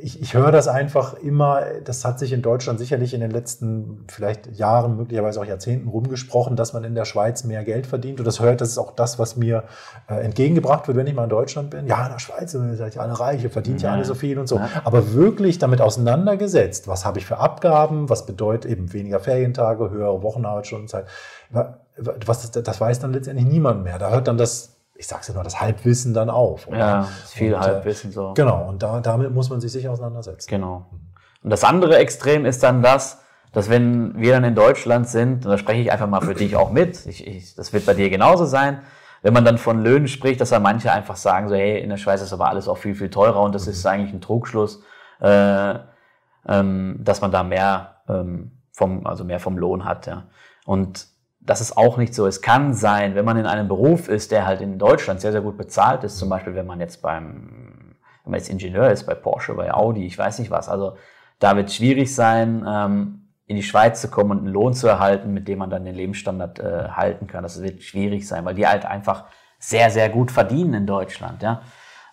Speaker 2: ich, ich höre das einfach immer, das hat sich in Deutschland sicherlich in den letzten vielleicht Jahren, möglicherweise auch Jahrzehnten rumgesprochen, dass man in der Schweiz mehr Geld verdient. Und das hört, das ist auch das, was mir äh, entgegengebracht wird, wenn ich mal in Deutschland bin. Ja, in der Schweiz seid ihr alle reich, ihr verdient ja, ja alle so viel und so. Ja. Aber wirklich damit auseinandergesetzt, was habe ich für Abgaben, was bedeutet eben weniger Ferientage, höhere Wochenarbeitsstundenzeit, was, das, das weiß dann letztendlich niemand mehr. Da hört dann das ich sag's ja nur, das Halbwissen dann auf.
Speaker 1: Oder? Ja, viel und, äh, Halbwissen so.
Speaker 2: Genau, und da, damit muss man sich sicher auseinandersetzen.
Speaker 1: Genau. Und das andere Extrem ist dann das, dass wenn wir dann in Deutschland sind, und da spreche ich einfach mal für dich auch mit, ich, ich, das wird bei dir genauso sein, wenn man dann von Löhnen spricht, dass da manche einfach sagen, so hey, in der Schweiz ist aber alles auch viel, viel teurer und das mhm. ist eigentlich ein Trugschluss, äh, ähm, dass man da mehr ähm, vom, also mehr vom Lohn hat. Ja. Und das ist auch nicht so. Es kann sein, wenn man in einem Beruf ist, der halt in Deutschland sehr, sehr gut bezahlt ist, zum Beispiel wenn man jetzt beim, wenn man jetzt Ingenieur ist, bei Porsche, bei Audi, ich weiß nicht was, also da wird es schwierig sein, ähm, in die Schweiz zu kommen und einen Lohn zu erhalten, mit dem man dann den Lebensstandard äh, halten kann. Das wird schwierig sein, weil die halt einfach sehr, sehr gut verdienen in Deutschland. Ja?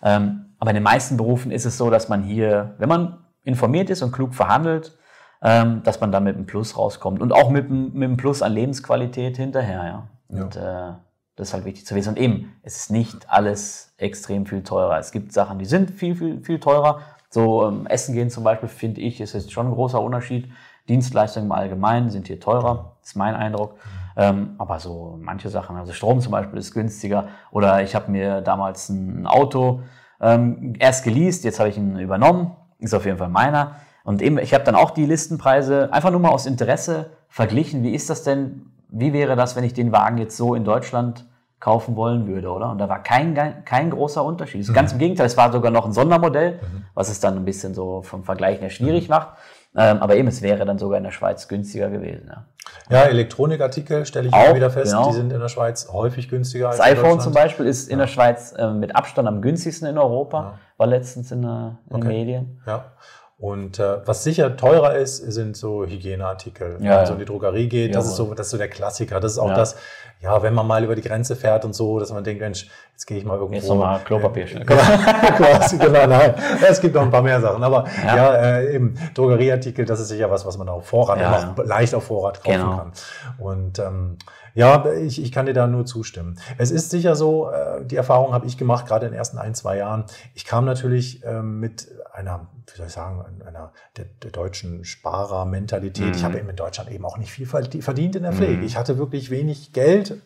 Speaker 1: Ähm, aber in den meisten Berufen ist es so, dass man hier, wenn man informiert ist und klug verhandelt, ähm, dass man da mit einem Plus rauskommt. Und auch mit, mit einem Plus an Lebensqualität hinterher, ja. Und ja. Äh, das ist halt wichtig zu wissen. Und eben, es ist nicht alles extrem viel teurer. Es gibt Sachen, die sind viel, viel, viel teurer. So ähm, Essen gehen zum Beispiel, finde ich, ist jetzt schon ein großer Unterschied. Dienstleistungen im Allgemeinen sind hier teurer, ist mein Eindruck. Ähm, aber so manche Sachen, also Strom zum Beispiel ist günstiger. Oder ich habe mir damals ein Auto ähm, erst geleast, jetzt habe ich ihn übernommen. Ist auf jeden Fall meiner. Und eben, ich habe dann auch die Listenpreise einfach nur mal aus Interesse verglichen. Wie ist das denn? Wie wäre das, wenn ich den Wagen jetzt so in Deutschland kaufen wollen würde, oder? Und da war kein, kein großer Unterschied. Mhm. Ganz im Gegenteil, es war sogar noch ein Sondermodell, mhm. was es dann ein bisschen so vom Vergleich her schwierig mhm. macht. Ähm, aber eben, es wäre dann sogar in der Schweiz günstiger gewesen. Ja,
Speaker 2: ja Elektronikartikel stelle ich auch wieder fest, genau. die sind in der Schweiz häufig günstiger.
Speaker 1: Das iPhone zum Beispiel ist in ja. der Schweiz äh, mit Abstand am günstigsten in Europa, ja. war letztens in, in okay. Medien.
Speaker 2: Ja. Und äh, was sicher teurer ist, sind so Hygieneartikel. Ja, wenn man so in die Drogerie geht, das ist so, das ist so der Klassiker. Das ist auch ja. das, ja, wenn man mal über die Grenze fährt und so, dass man denkt, Mensch, jetzt gehe ich mal irgendwo. Jetzt
Speaker 1: nochmal Klopapier schnell.
Speaker 2: Quasi, genau, nein. Es gibt noch ein paar mehr Sachen. Aber ja, ja äh, eben Drogerieartikel, das ist sicher was, was man auf Vorrat, ja. leicht auf Vorrat kaufen genau. kann. Und ähm, Ja, ich, ich kann dir da nur zustimmen. Es ist sicher so, äh, die Erfahrung habe ich gemacht, gerade in den ersten ein, zwei Jahren. Ich kam natürlich ähm, mit einer, wie soll ich sagen, einer der, der deutschen Sparer-Mentalität. Mhm. Ich habe eben in Deutschland eben auch nicht viel verdient in der Pflege. Mhm. Ich hatte wirklich wenig Geld,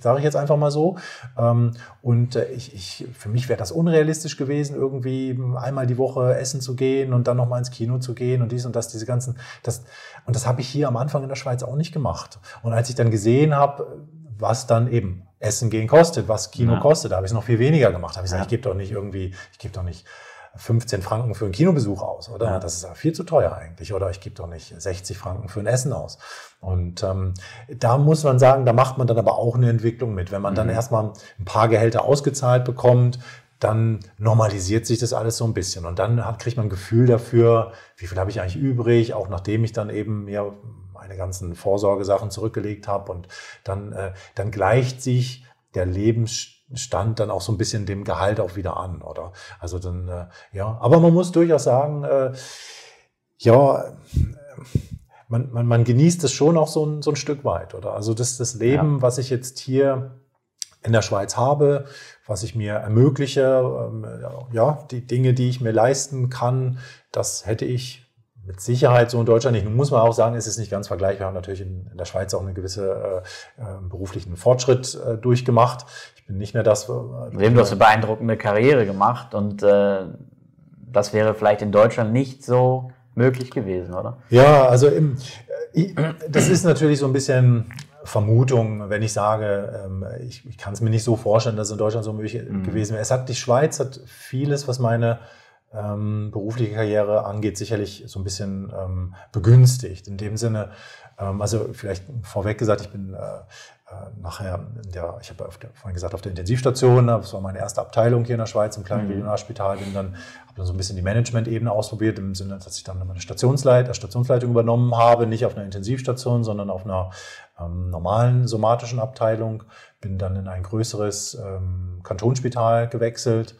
Speaker 2: sage ich jetzt einfach mal so. Ähm, und äh, ich, ich, für mich wäre das unrealistisch gewesen, irgendwie einmal die Woche essen zu gehen und dann nochmal ins Kino zu gehen und dies und das, diese ganzen, das, und das habe ich hier am Anfang in der Schweiz auch nicht gemacht. Und als ich dann gesehen habe, was dann eben Essen gehen kostet, was Kino ja. kostet, da habe ich es noch viel weniger gemacht. Da habe ich gesagt, ja. ich gebe doch nicht irgendwie, ich gebe doch nicht 15 Franken für einen Kinobesuch aus, oder? Ja. Das ist ja viel zu teuer eigentlich. Oder ich gebe doch nicht 60 Franken für ein Essen aus. Und ähm, da muss man sagen, da macht man dann aber auch eine Entwicklung mit. Wenn man mhm. dann erstmal ein paar Gehälter ausgezahlt bekommt, dann normalisiert sich das alles so ein bisschen. Und dann hat, kriegt man ein Gefühl dafür, wie viel habe ich eigentlich übrig, auch nachdem ich dann eben mir meine ganzen Vorsorgesachen zurückgelegt habe. Und dann, äh, dann gleicht sich der Lebensstand dann auch so ein bisschen dem Gehalt auch wieder an, oder? Also dann, äh, ja, aber man muss durchaus sagen, äh, ja, man, man, man genießt es schon auch so ein, so ein Stück weit, oder? Also das, das Leben, ja. was ich jetzt hier in der Schweiz habe, was ich mir ermögliche, ähm, ja, die Dinge, die ich mir leisten kann, das hätte ich mit Sicherheit so in Deutschland nicht. Nun muss man auch sagen, es ist nicht ganz vergleichbar. Wir haben natürlich in, in der Schweiz auch einen gewissen äh, äh, beruflichen Fortschritt äh, durchgemacht. Ich bin nicht mehr das. Äh,
Speaker 1: du hast eine beeindruckende Karriere gemacht und äh, das wäre vielleicht in Deutschland nicht so möglich gewesen, oder?
Speaker 2: Ja, also im, äh, das ist natürlich so ein bisschen Vermutung, wenn ich sage, ähm, ich, ich kann es mir nicht so vorstellen, dass es in Deutschland so möglich mhm. gewesen wäre. Es hat die Schweiz hat vieles, was meine ähm, berufliche Karriere angeht, sicherlich so ein bisschen ähm, begünstigt. In dem Sinne, ähm, also vielleicht vorweg gesagt, ich bin äh, äh, nachher, in der, ich habe vorhin gesagt, auf der Intensivstation, das war meine erste Abteilung hier in der Schweiz im kleinen mhm. Regionalspital, bin dann, habe dann so ein bisschen die Management-Ebene ausprobiert, im Sinne, dass ich dann meine Stationsleit, Stationsleitung übernommen habe, nicht auf einer Intensivstation, sondern auf einer ähm, normalen somatischen Abteilung, bin dann in ein größeres ähm, Kantonsspital gewechselt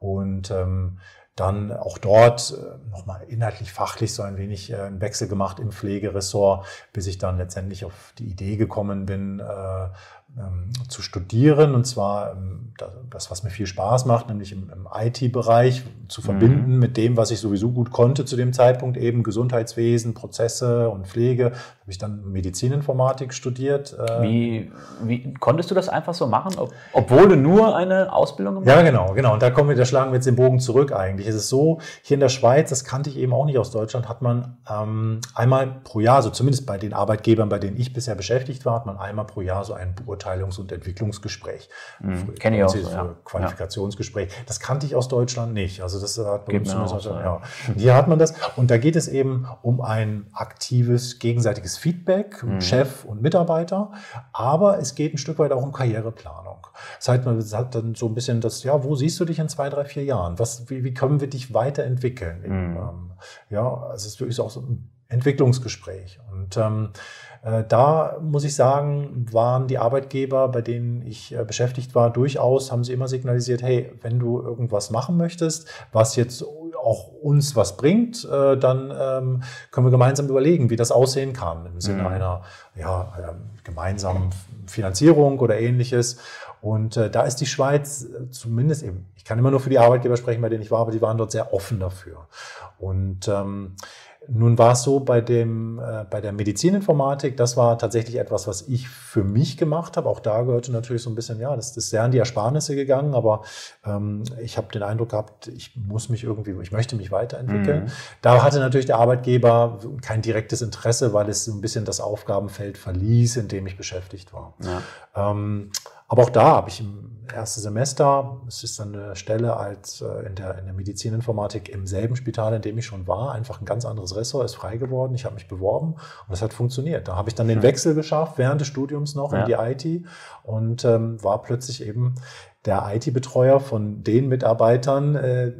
Speaker 2: und ähm, dann auch dort äh, nochmal inhaltlich, fachlich so ein wenig äh, einen Wechsel gemacht im Pflegeressort, bis ich dann letztendlich auf die Idee gekommen bin, äh, ähm, zu studieren. Und zwar ähm, das, was mir viel Spaß macht, nämlich im, im IT-Bereich zu verbinden mhm. mit dem, was ich sowieso gut konnte zu dem Zeitpunkt, eben Gesundheitswesen, Prozesse und Pflege. Habe ich dann Medizininformatik studiert.
Speaker 1: Äh, wie, wie konntest du das einfach so machen, ob, obwohl du nur eine Ausbildung
Speaker 2: gemacht hast? Ja, genau, genau. Und da kommen wir, da schlagen wir jetzt den Bogen zurück eigentlich. Es ist so, hier in der Schweiz, das kannte ich eben auch nicht aus Deutschland, hat man ähm, einmal pro Jahr, so zumindest bei den Arbeitgebern, bei denen ich bisher beschäftigt war, hat man einmal pro Jahr so ein Beurteilung Beurteilungs- und Entwicklungsgespräch.
Speaker 1: Mhm, Kenne ich auch. So,
Speaker 2: ja. Qualifikationsgespräch. Das kannte ich aus Deutschland nicht. Also das hat bei uns auch so, ja. Hier hat man das. Und da geht es eben um ein aktives gegenseitiges Feedback, mhm. Chef und Mitarbeiter. Aber es geht ein Stück weit auch um Karriereplanung. Das heißt, man hat dann so ein bisschen das, ja, wo siehst du dich in zwei, drei, vier Jahren? Was, wie, wie können wir dich weiterentwickeln? Mhm. Ähm, ja, es ist wirklich auch so ein Entwicklungsgespräch. Und ähm, äh, da muss ich sagen, waren die Arbeitgeber, bei denen ich äh, beschäftigt war, durchaus, haben sie immer signalisiert, hey, wenn du irgendwas machen möchtest, was jetzt auch uns was bringt, äh, dann ähm, können wir gemeinsam überlegen, wie das aussehen kann im Sinne mhm. einer, ja, einer gemeinsamen Finanzierung oder ähnliches. Und äh, da ist die Schweiz zumindest eben, ich kann immer nur für die Arbeitgeber sprechen, bei denen ich war, aber die waren dort sehr offen dafür. Und ähm, nun war es so bei, dem, äh, bei der Medizininformatik, das war tatsächlich etwas, was ich für mich gemacht habe. Auch da gehörte natürlich so ein bisschen, ja, das, das ist sehr an die Ersparnisse gegangen, aber ähm, ich habe den Eindruck gehabt, ich muss mich irgendwie, ich möchte mich weiterentwickeln. Mhm. Da hatte natürlich der Arbeitgeber kein direktes Interesse, weil es so ein bisschen das Aufgabenfeld verließ, in dem ich beschäftigt war. Ja. Ähm, aber auch da habe ich im ersten Semester, es ist dann eine Stelle als äh, in der, in der Medizininformatik im selben Spital, in dem ich schon war, einfach ein ganz anderes Ressort ist frei geworden. Ich habe mich beworben und es hat funktioniert. Da habe ich dann den Wechsel geschafft während des Studiums noch ja. in die IT und ähm, war plötzlich eben der IT-Betreuer von den Mitarbeitern, äh,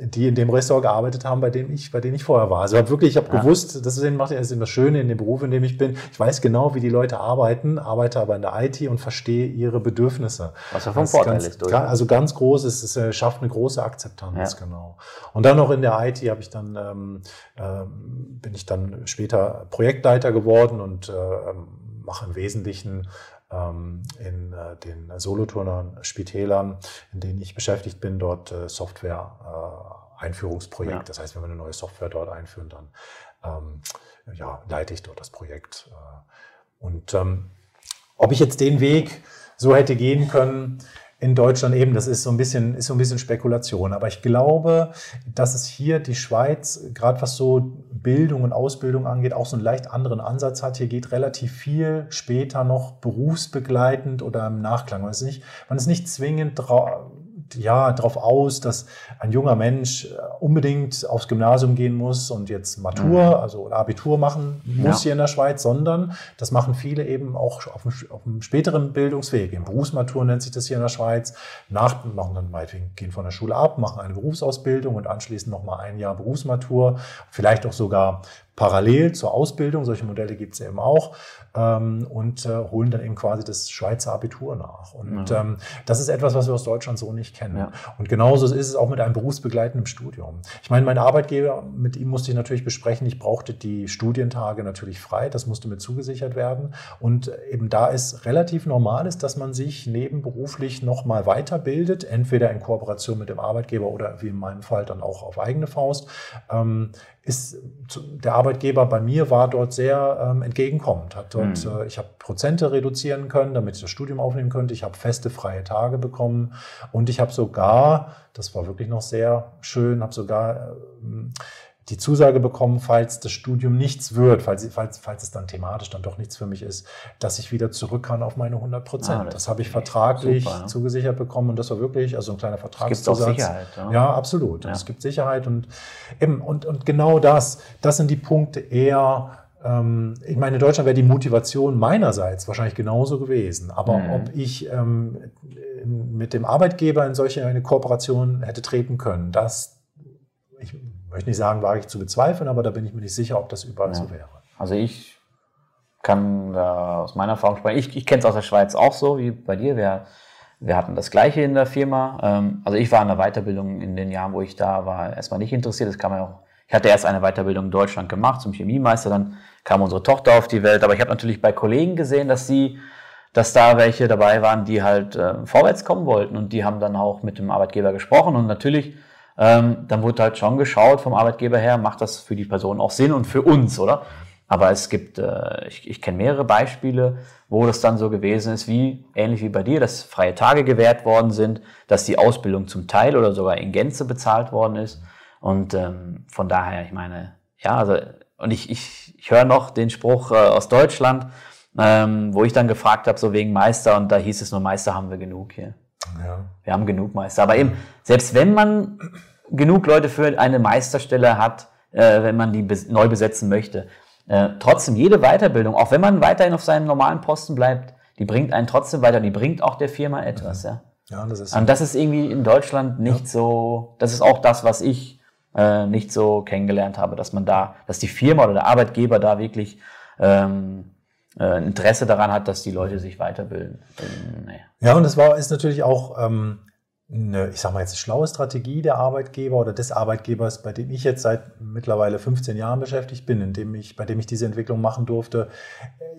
Speaker 2: die in dem Restaurant gearbeitet haben, bei dem ich, bei denen ich vorher war. Also wirklich, ich habe ja. gewusst, das ist eben, macht das eben das Schöne in dem Beruf, in dem ich bin. Ich weiß genau, wie die Leute arbeiten, arbeite aber in der IT und verstehe ihre Bedürfnisse.
Speaker 1: Was ja vom Vorteil ganz, ist.
Speaker 2: Durch. Also ganz groß, es, es äh, schafft eine große Akzeptanz, ja. genau. Und dann noch in der IT habe ich dann, ähm, ähm, bin ich dann später Projektleiter geworden und äh, mache im Wesentlichen in äh, den Soloturnern, Spitälern, in denen ich beschäftigt bin, dort äh, Software-Einführungsprojekt. Ja. Das heißt, wenn wir eine neue Software dort einführen, dann ähm, ja, leite ich dort das Projekt. Und ähm, ob ich jetzt den Weg so hätte gehen können, in Deutschland eben, das ist so ein bisschen, ist so ein bisschen Spekulation. Aber ich glaube, dass es hier die Schweiz, gerade was so Bildung und Ausbildung angeht, auch so einen leicht anderen Ansatz hat. Hier geht relativ viel später noch berufsbegleitend oder im Nachklang. Man nicht, man ist nicht zwingend ja, darauf aus, dass ein junger Mensch äh, unbedingt aufs Gymnasium gehen muss und jetzt Matur, mhm. also Abitur machen muss ja. hier in der Schweiz, sondern das machen viele eben auch auf einem, auf einem späteren Bildungsweg. Im Berufsmatur nennt sich das hier in der Schweiz. Nach, machen dann meinetwegen, gehen von der Schule ab, machen eine Berufsausbildung und anschließend nochmal ein Jahr Berufsmatur, vielleicht auch sogar parallel zur Ausbildung. Solche Modelle gibt es eben auch ähm, und äh, holen dann eben quasi das Schweizer Abitur nach. Und ja. ähm, das ist etwas, was wir aus Deutschland so nicht kennen. Ja. Und genauso ist es auch mit einem berufsbegleitenden Studium. Ich meine, mein Arbeitgeber, mit ihm musste ich natürlich besprechen, ich brauchte die Studientage natürlich frei, das musste mir zugesichert werden. Und eben da ist relativ normal ist, dass man sich nebenberuflich nochmal weiterbildet, entweder in Kooperation mit dem Arbeitgeber oder wie in meinem Fall dann auch auf eigene Faust. Ähm, ist der Arbeitgeber bei mir war dort sehr ähm, entgegenkommend. Hat dort, mhm. äh, ich habe Prozente reduzieren können, damit ich das Studium aufnehmen könnte. Ich habe feste freie Tage bekommen und ich habe sogar, das war wirklich noch sehr schön, habe sogar äh, die Zusage bekommen, falls das Studium nichts wird, falls, falls, falls es dann thematisch dann doch nichts für mich ist, dass ich wieder zurück kann auf meine 100 Prozent. Ah, das, das habe ich vertraglich super, ne? zugesichert bekommen und das war wirklich also ein kleiner Vertragszusatz. Es gibt auch Sicherheit. Ja, ja absolut. Ja. Es gibt Sicherheit und eben und, und genau das, das sind die Punkte eher, ähm, ich meine, in Deutschland wäre die Motivation meinerseits wahrscheinlich genauso gewesen. Aber mhm. ob ich ähm, mit dem Arbeitgeber in solche eine Kooperation hätte treten können, das ich möchte nicht sagen, wage ich zu bezweifeln, aber da bin ich mir nicht sicher, ob das überall ja. so wäre.
Speaker 1: Also ich kann da aus meiner Erfahrung sprechen. Ich, ich kenne es aus der Schweiz auch so wie bei dir. Wir, wir hatten das Gleiche in der Firma. Ähm, also ich war in der Weiterbildung in den Jahren, wo ich da war, erstmal nicht interessiert. Das kann man auch. Ich hatte erst eine Weiterbildung in Deutschland gemacht zum Chemiemeister, dann kam unsere Tochter auf die Welt. Aber ich habe natürlich bei Kollegen gesehen, dass sie dass da welche dabei waren, die halt äh, vorwärts kommen wollten und die haben dann auch mit dem Arbeitgeber gesprochen und natürlich ähm, dann wurde halt schon geschaut vom Arbeitgeber her, macht das für die Person auch Sinn und für uns, oder? Aber es gibt, äh, ich, ich kenne mehrere Beispiele, wo das dann so gewesen ist, wie ähnlich wie bei dir, dass freie Tage gewährt worden sind, dass die Ausbildung zum Teil oder sogar in Gänze bezahlt worden ist. Und ähm, von daher, ich meine, ja, also, und ich, ich, ich höre noch den Spruch äh, aus Deutschland, ähm, wo ich dann gefragt habe, so wegen Meister, und da hieß es nur, Meister haben wir genug hier. Ja. Wir haben genug Meister. Aber eben, selbst wenn man genug Leute für eine Meisterstelle hat, äh, wenn man die neu besetzen möchte, äh, trotzdem jede Weiterbildung, auch wenn man weiterhin auf seinem normalen Posten bleibt, die bringt einen trotzdem weiter, die bringt auch der Firma etwas. Ja, ja das ist. Und das ist irgendwie in Deutschland nicht ja. so, das ist auch das, was ich äh, nicht so kennengelernt habe, dass man da, dass die Firma oder der Arbeitgeber da wirklich ähm, äh, Interesse daran hat, dass die Leute sich weiterbilden.
Speaker 2: Ähm, nee. Ja, und es war ist natürlich auch ähm, eine, ich sage mal jetzt eine schlaue Strategie der Arbeitgeber oder des Arbeitgebers, bei dem ich jetzt seit mittlerweile 15 Jahren beschäftigt bin, in dem ich, bei dem ich diese Entwicklung machen durfte.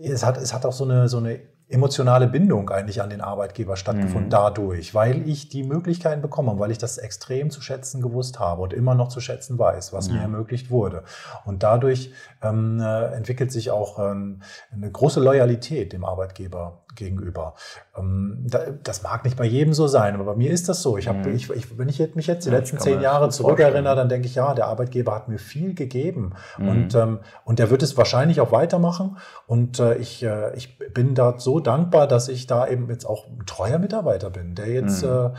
Speaker 2: Es hat, es hat auch so eine, so eine emotionale Bindung eigentlich an den Arbeitgeber stattgefunden mhm. dadurch, weil ich die Möglichkeiten bekommen habe, weil ich das extrem zu schätzen gewusst habe und immer noch zu schätzen weiß, was ja. mir ermöglicht wurde. Und dadurch ähm, äh, entwickelt sich auch ähm, eine große Loyalität dem Arbeitgeber gegenüber. Ähm, das mag nicht bei jedem so sein, aber bei mir ist das so. Ich habe, mhm. ich, ich, wenn ich mich jetzt die ja, letzten zehn Jahre zurückerinnere, dann denke ich, ja, der Arbeitgeber hat mir viel gegeben mhm. und ähm, und der wird es wahrscheinlich auch weitermachen. Und äh, ich, äh, ich bin da so dankbar, dass ich da eben jetzt auch ein treuer Mitarbeiter bin, der jetzt mhm. äh,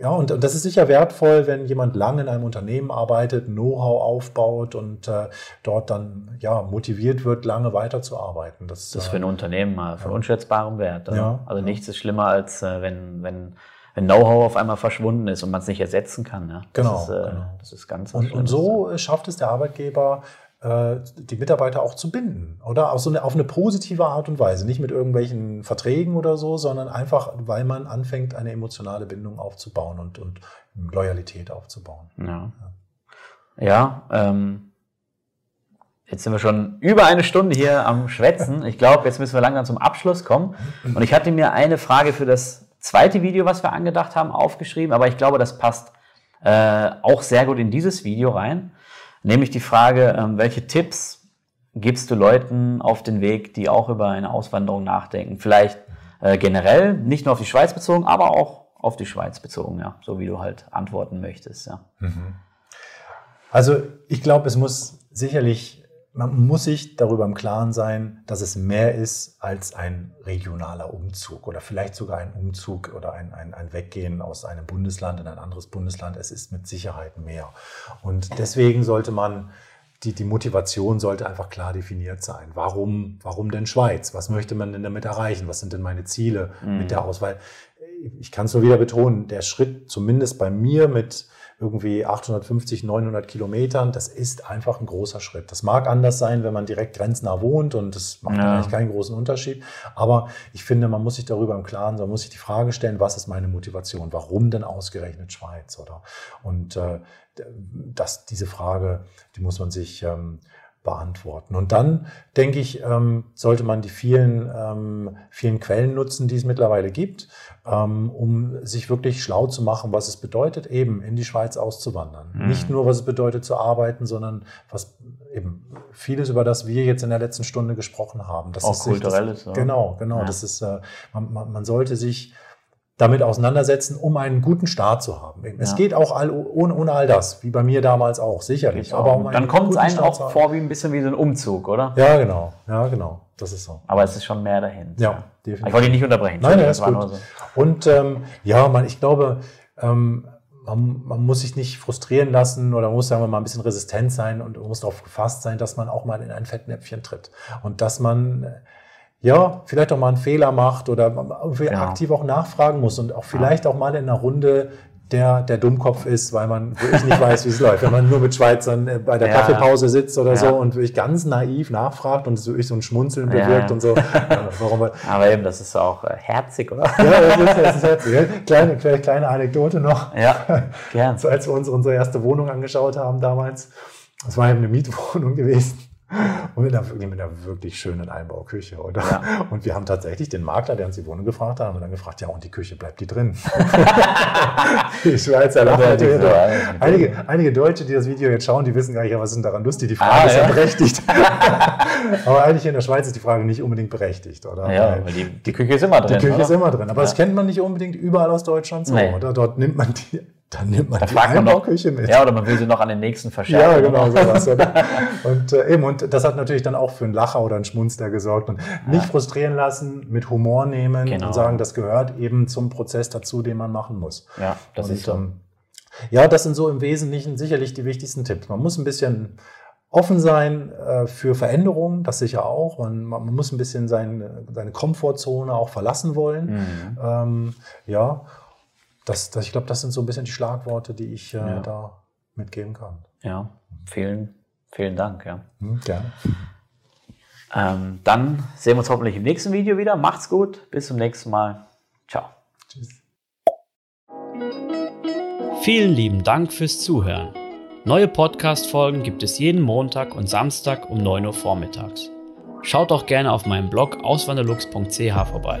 Speaker 2: ja und, und das ist sicher wertvoll, wenn jemand lange in einem Unternehmen arbeitet, Know-how aufbaut und äh, dort dann ja motiviert wird, lange weiterzuarbeiten.
Speaker 1: Das, das ist für ein äh, Unternehmen mal von ja. unschätzbarem Wert. Also, ja, also nichts ist schlimmer als äh, wenn wenn wenn Know-how auf einmal verschwunden ist und man es nicht ersetzen kann. Ja?
Speaker 2: Genau,
Speaker 1: das
Speaker 2: ist, äh, genau.
Speaker 1: Das ist ganz
Speaker 2: und, und so schafft es der Arbeitgeber, die Mitarbeiter auch zu binden, oder? Auf, so eine, auf eine positive Art und Weise. Nicht mit irgendwelchen Verträgen oder so, sondern einfach, weil man anfängt, eine emotionale Bindung aufzubauen und, und Loyalität aufzubauen.
Speaker 1: Ja, ja, ja ähm, Jetzt sind wir schon über eine Stunde hier am Schwätzen. Ich glaube, jetzt müssen wir langsam zum Abschluss kommen. Und ich hatte mir eine Frage für das zweite Video, was wir angedacht haben, aufgeschrieben, aber ich glaube, das passt äh, auch sehr gut in dieses Video rein. Nämlich die Frage, ähm, welche Tipps gibst du Leuten auf den Weg, die auch über eine Auswanderung nachdenken? Vielleicht äh, generell, nicht nur auf die Schweiz bezogen, aber auch auf die Schweiz bezogen, ja, so wie du halt antworten möchtest, ja. Mhm.
Speaker 2: Also ich glaube, es muss sicherlich man muss sich darüber im Klaren sein, dass es mehr ist als ein regionaler Umzug oder vielleicht sogar ein Umzug oder ein, ein, ein Weggehen aus einem Bundesland in ein anderes Bundesland. Es ist mit Sicherheit mehr. Und deswegen sollte man die, die Motivation sollte einfach klar definiert sein. Warum, warum denn Schweiz? Was möchte man denn damit erreichen? Was sind denn meine Ziele mhm. mit der Auswahl? Ich kann es nur wieder betonen, der Schritt zumindest bei mir mit irgendwie 850, 900 Kilometern, das ist einfach ein großer Schritt. Das mag anders sein, wenn man direkt grenznah wohnt und das macht ja. eigentlich keinen großen Unterschied. Aber ich finde, man muss sich darüber im Klaren sein, man muss sich die Frage stellen, was ist meine Motivation? Warum denn ausgerechnet Schweiz? Oder? Und äh, das, diese Frage, die muss man sich ähm, beantworten. Und dann, denke ich, ähm, sollte man die vielen, ähm, vielen Quellen nutzen, die es mittlerweile gibt, ähm, um sich wirklich schlau zu machen, was es bedeutet, eben in die Schweiz auszuwandern. Mhm. Nicht nur, was es bedeutet zu arbeiten, sondern was eben vieles, über das wir jetzt in der letzten Stunde gesprochen haben.
Speaker 1: Das Auch ist kulturelles.
Speaker 2: Das, genau, genau. Ja. Das ist, äh, man, man, man sollte sich damit auseinandersetzen, um einen guten Start zu haben. Es ja. geht auch all, ohne, ohne all das, wie bei mir damals auch, sicherlich.
Speaker 1: Aber um Dann kommt es einem auch vor wie ein bisschen wie so ein Umzug, oder?
Speaker 2: Ja, genau. Ja, genau. Das ist so.
Speaker 1: Aber es ist schon mehr dahin.
Speaker 2: Ja,
Speaker 1: definitiv. Ich wollte dich nicht unterbrechen.
Speaker 2: Nein, nein, das war nur so. Und ähm, ja, man, ich glaube, ähm, man, man, muss sich nicht frustrieren lassen oder muss, sagen wir mal, ein bisschen resistent sein und muss darauf gefasst sein, dass man auch mal in ein Fettnäpfchen tritt. Und dass man ja, vielleicht auch mal einen Fehler macht oder ja. aktiv auch nachfragen muss und auch vielleicht ja. auch mal in einer Runde der, der Dummkopf ist, weil man wirklich nicht weiß, wie es läuft. Wenn man nur mit Schweizern äh, bei der ja. Kaffeepause sitzt oder so und wirklich ganz naiv nachfragt und es wirklich so ein Schmunzeln bewirkt und so.
Speaker 1: Warum? Aber eben, das ist auch äh, herzig, oder?
Speaker 2: Ja, das ist, das ist herzig. Kleine, vielleicht kleine Anekdote noch.
Speaker 1: Ja,
Speaker 2: gern. So, als wir uns unsere erste Wohnung angeschaut haben damals, das war eben eine Mietwohnung gewesen. Und mit einer, mit einer wirklich schönen Einbauküche, oder? Ja. Und wir haben tatsächlich den Makler, der uns die Wohnung gefragt hat, haben wir dann gefragt, ja, und die Küche bleibt die drin? die Schweizer lachen natürlich. So, einige, einige Deutsche, die das Video jetzt schauen, die wissen gar nicht, was denn daran lustig? Die Frage ah, ist ja, ja berechtigt. Aber eigentlich in der Schweiz ist die Frage nicht unbedingt berechtigt, oder?
Speaker 1: Ja, weil die, die Küche ist immer drin.
Speaker 2: Die Küche oder? ist immer drin. Aber ja. das kennt man nicht unbedingt überall aus Deutschland so, nee. oder? Dort nimmt man die dann nimmt man
Speaker 1: da die Einbauküche mit. Ja, oder man will sie noch an den nächsten verschärfen.
Speaker 2: Ja, genau, sowas. und äh, eben, und das hat natürlich dann auch für einen Lacher oder einen Schmunzler gesorgt. Und nicht frustrieren lassen, mit Humor nehmen genau. und sagen, das gehört eben zum Prozess dazu, den man machen muss.
Speaker 1: Ja, das und, ist so. Ähm,
Speaker 2: ja, das sind so im Wesentlichen sicherlich die wichtigsten Tipps. Man muss ein bisschen offen sein äh, für Veränderungen, das sicher auch. Man, man muss ein bisschen sein, seine Komfortzone auch verlassen wollen. Mhm. Ähm, ja, das, das, ich glaube, das sind so ein bisschen die Schlagworte, die ich äh, ja. da mitgeben kann.
Speaker 1: Ja, vielen, vielen Dank. Ja.
Speaker 2: Hm, gerne.
Speaker 1: Ähm, dann sehen wir uns hoffentlich im nächsten Video wieder. Macht's gut, bis zum nächsten Mal. Ciao. Tschüss.
Speaker 3: Vielen lieben Dank fürs Zuhören. Neue Podcast-Folgen gibt es jeden Montag und Samstag um 9 Uhr vormittags. Schaut auch gerne auf meinem Blog auswanderlux.ch vorbei.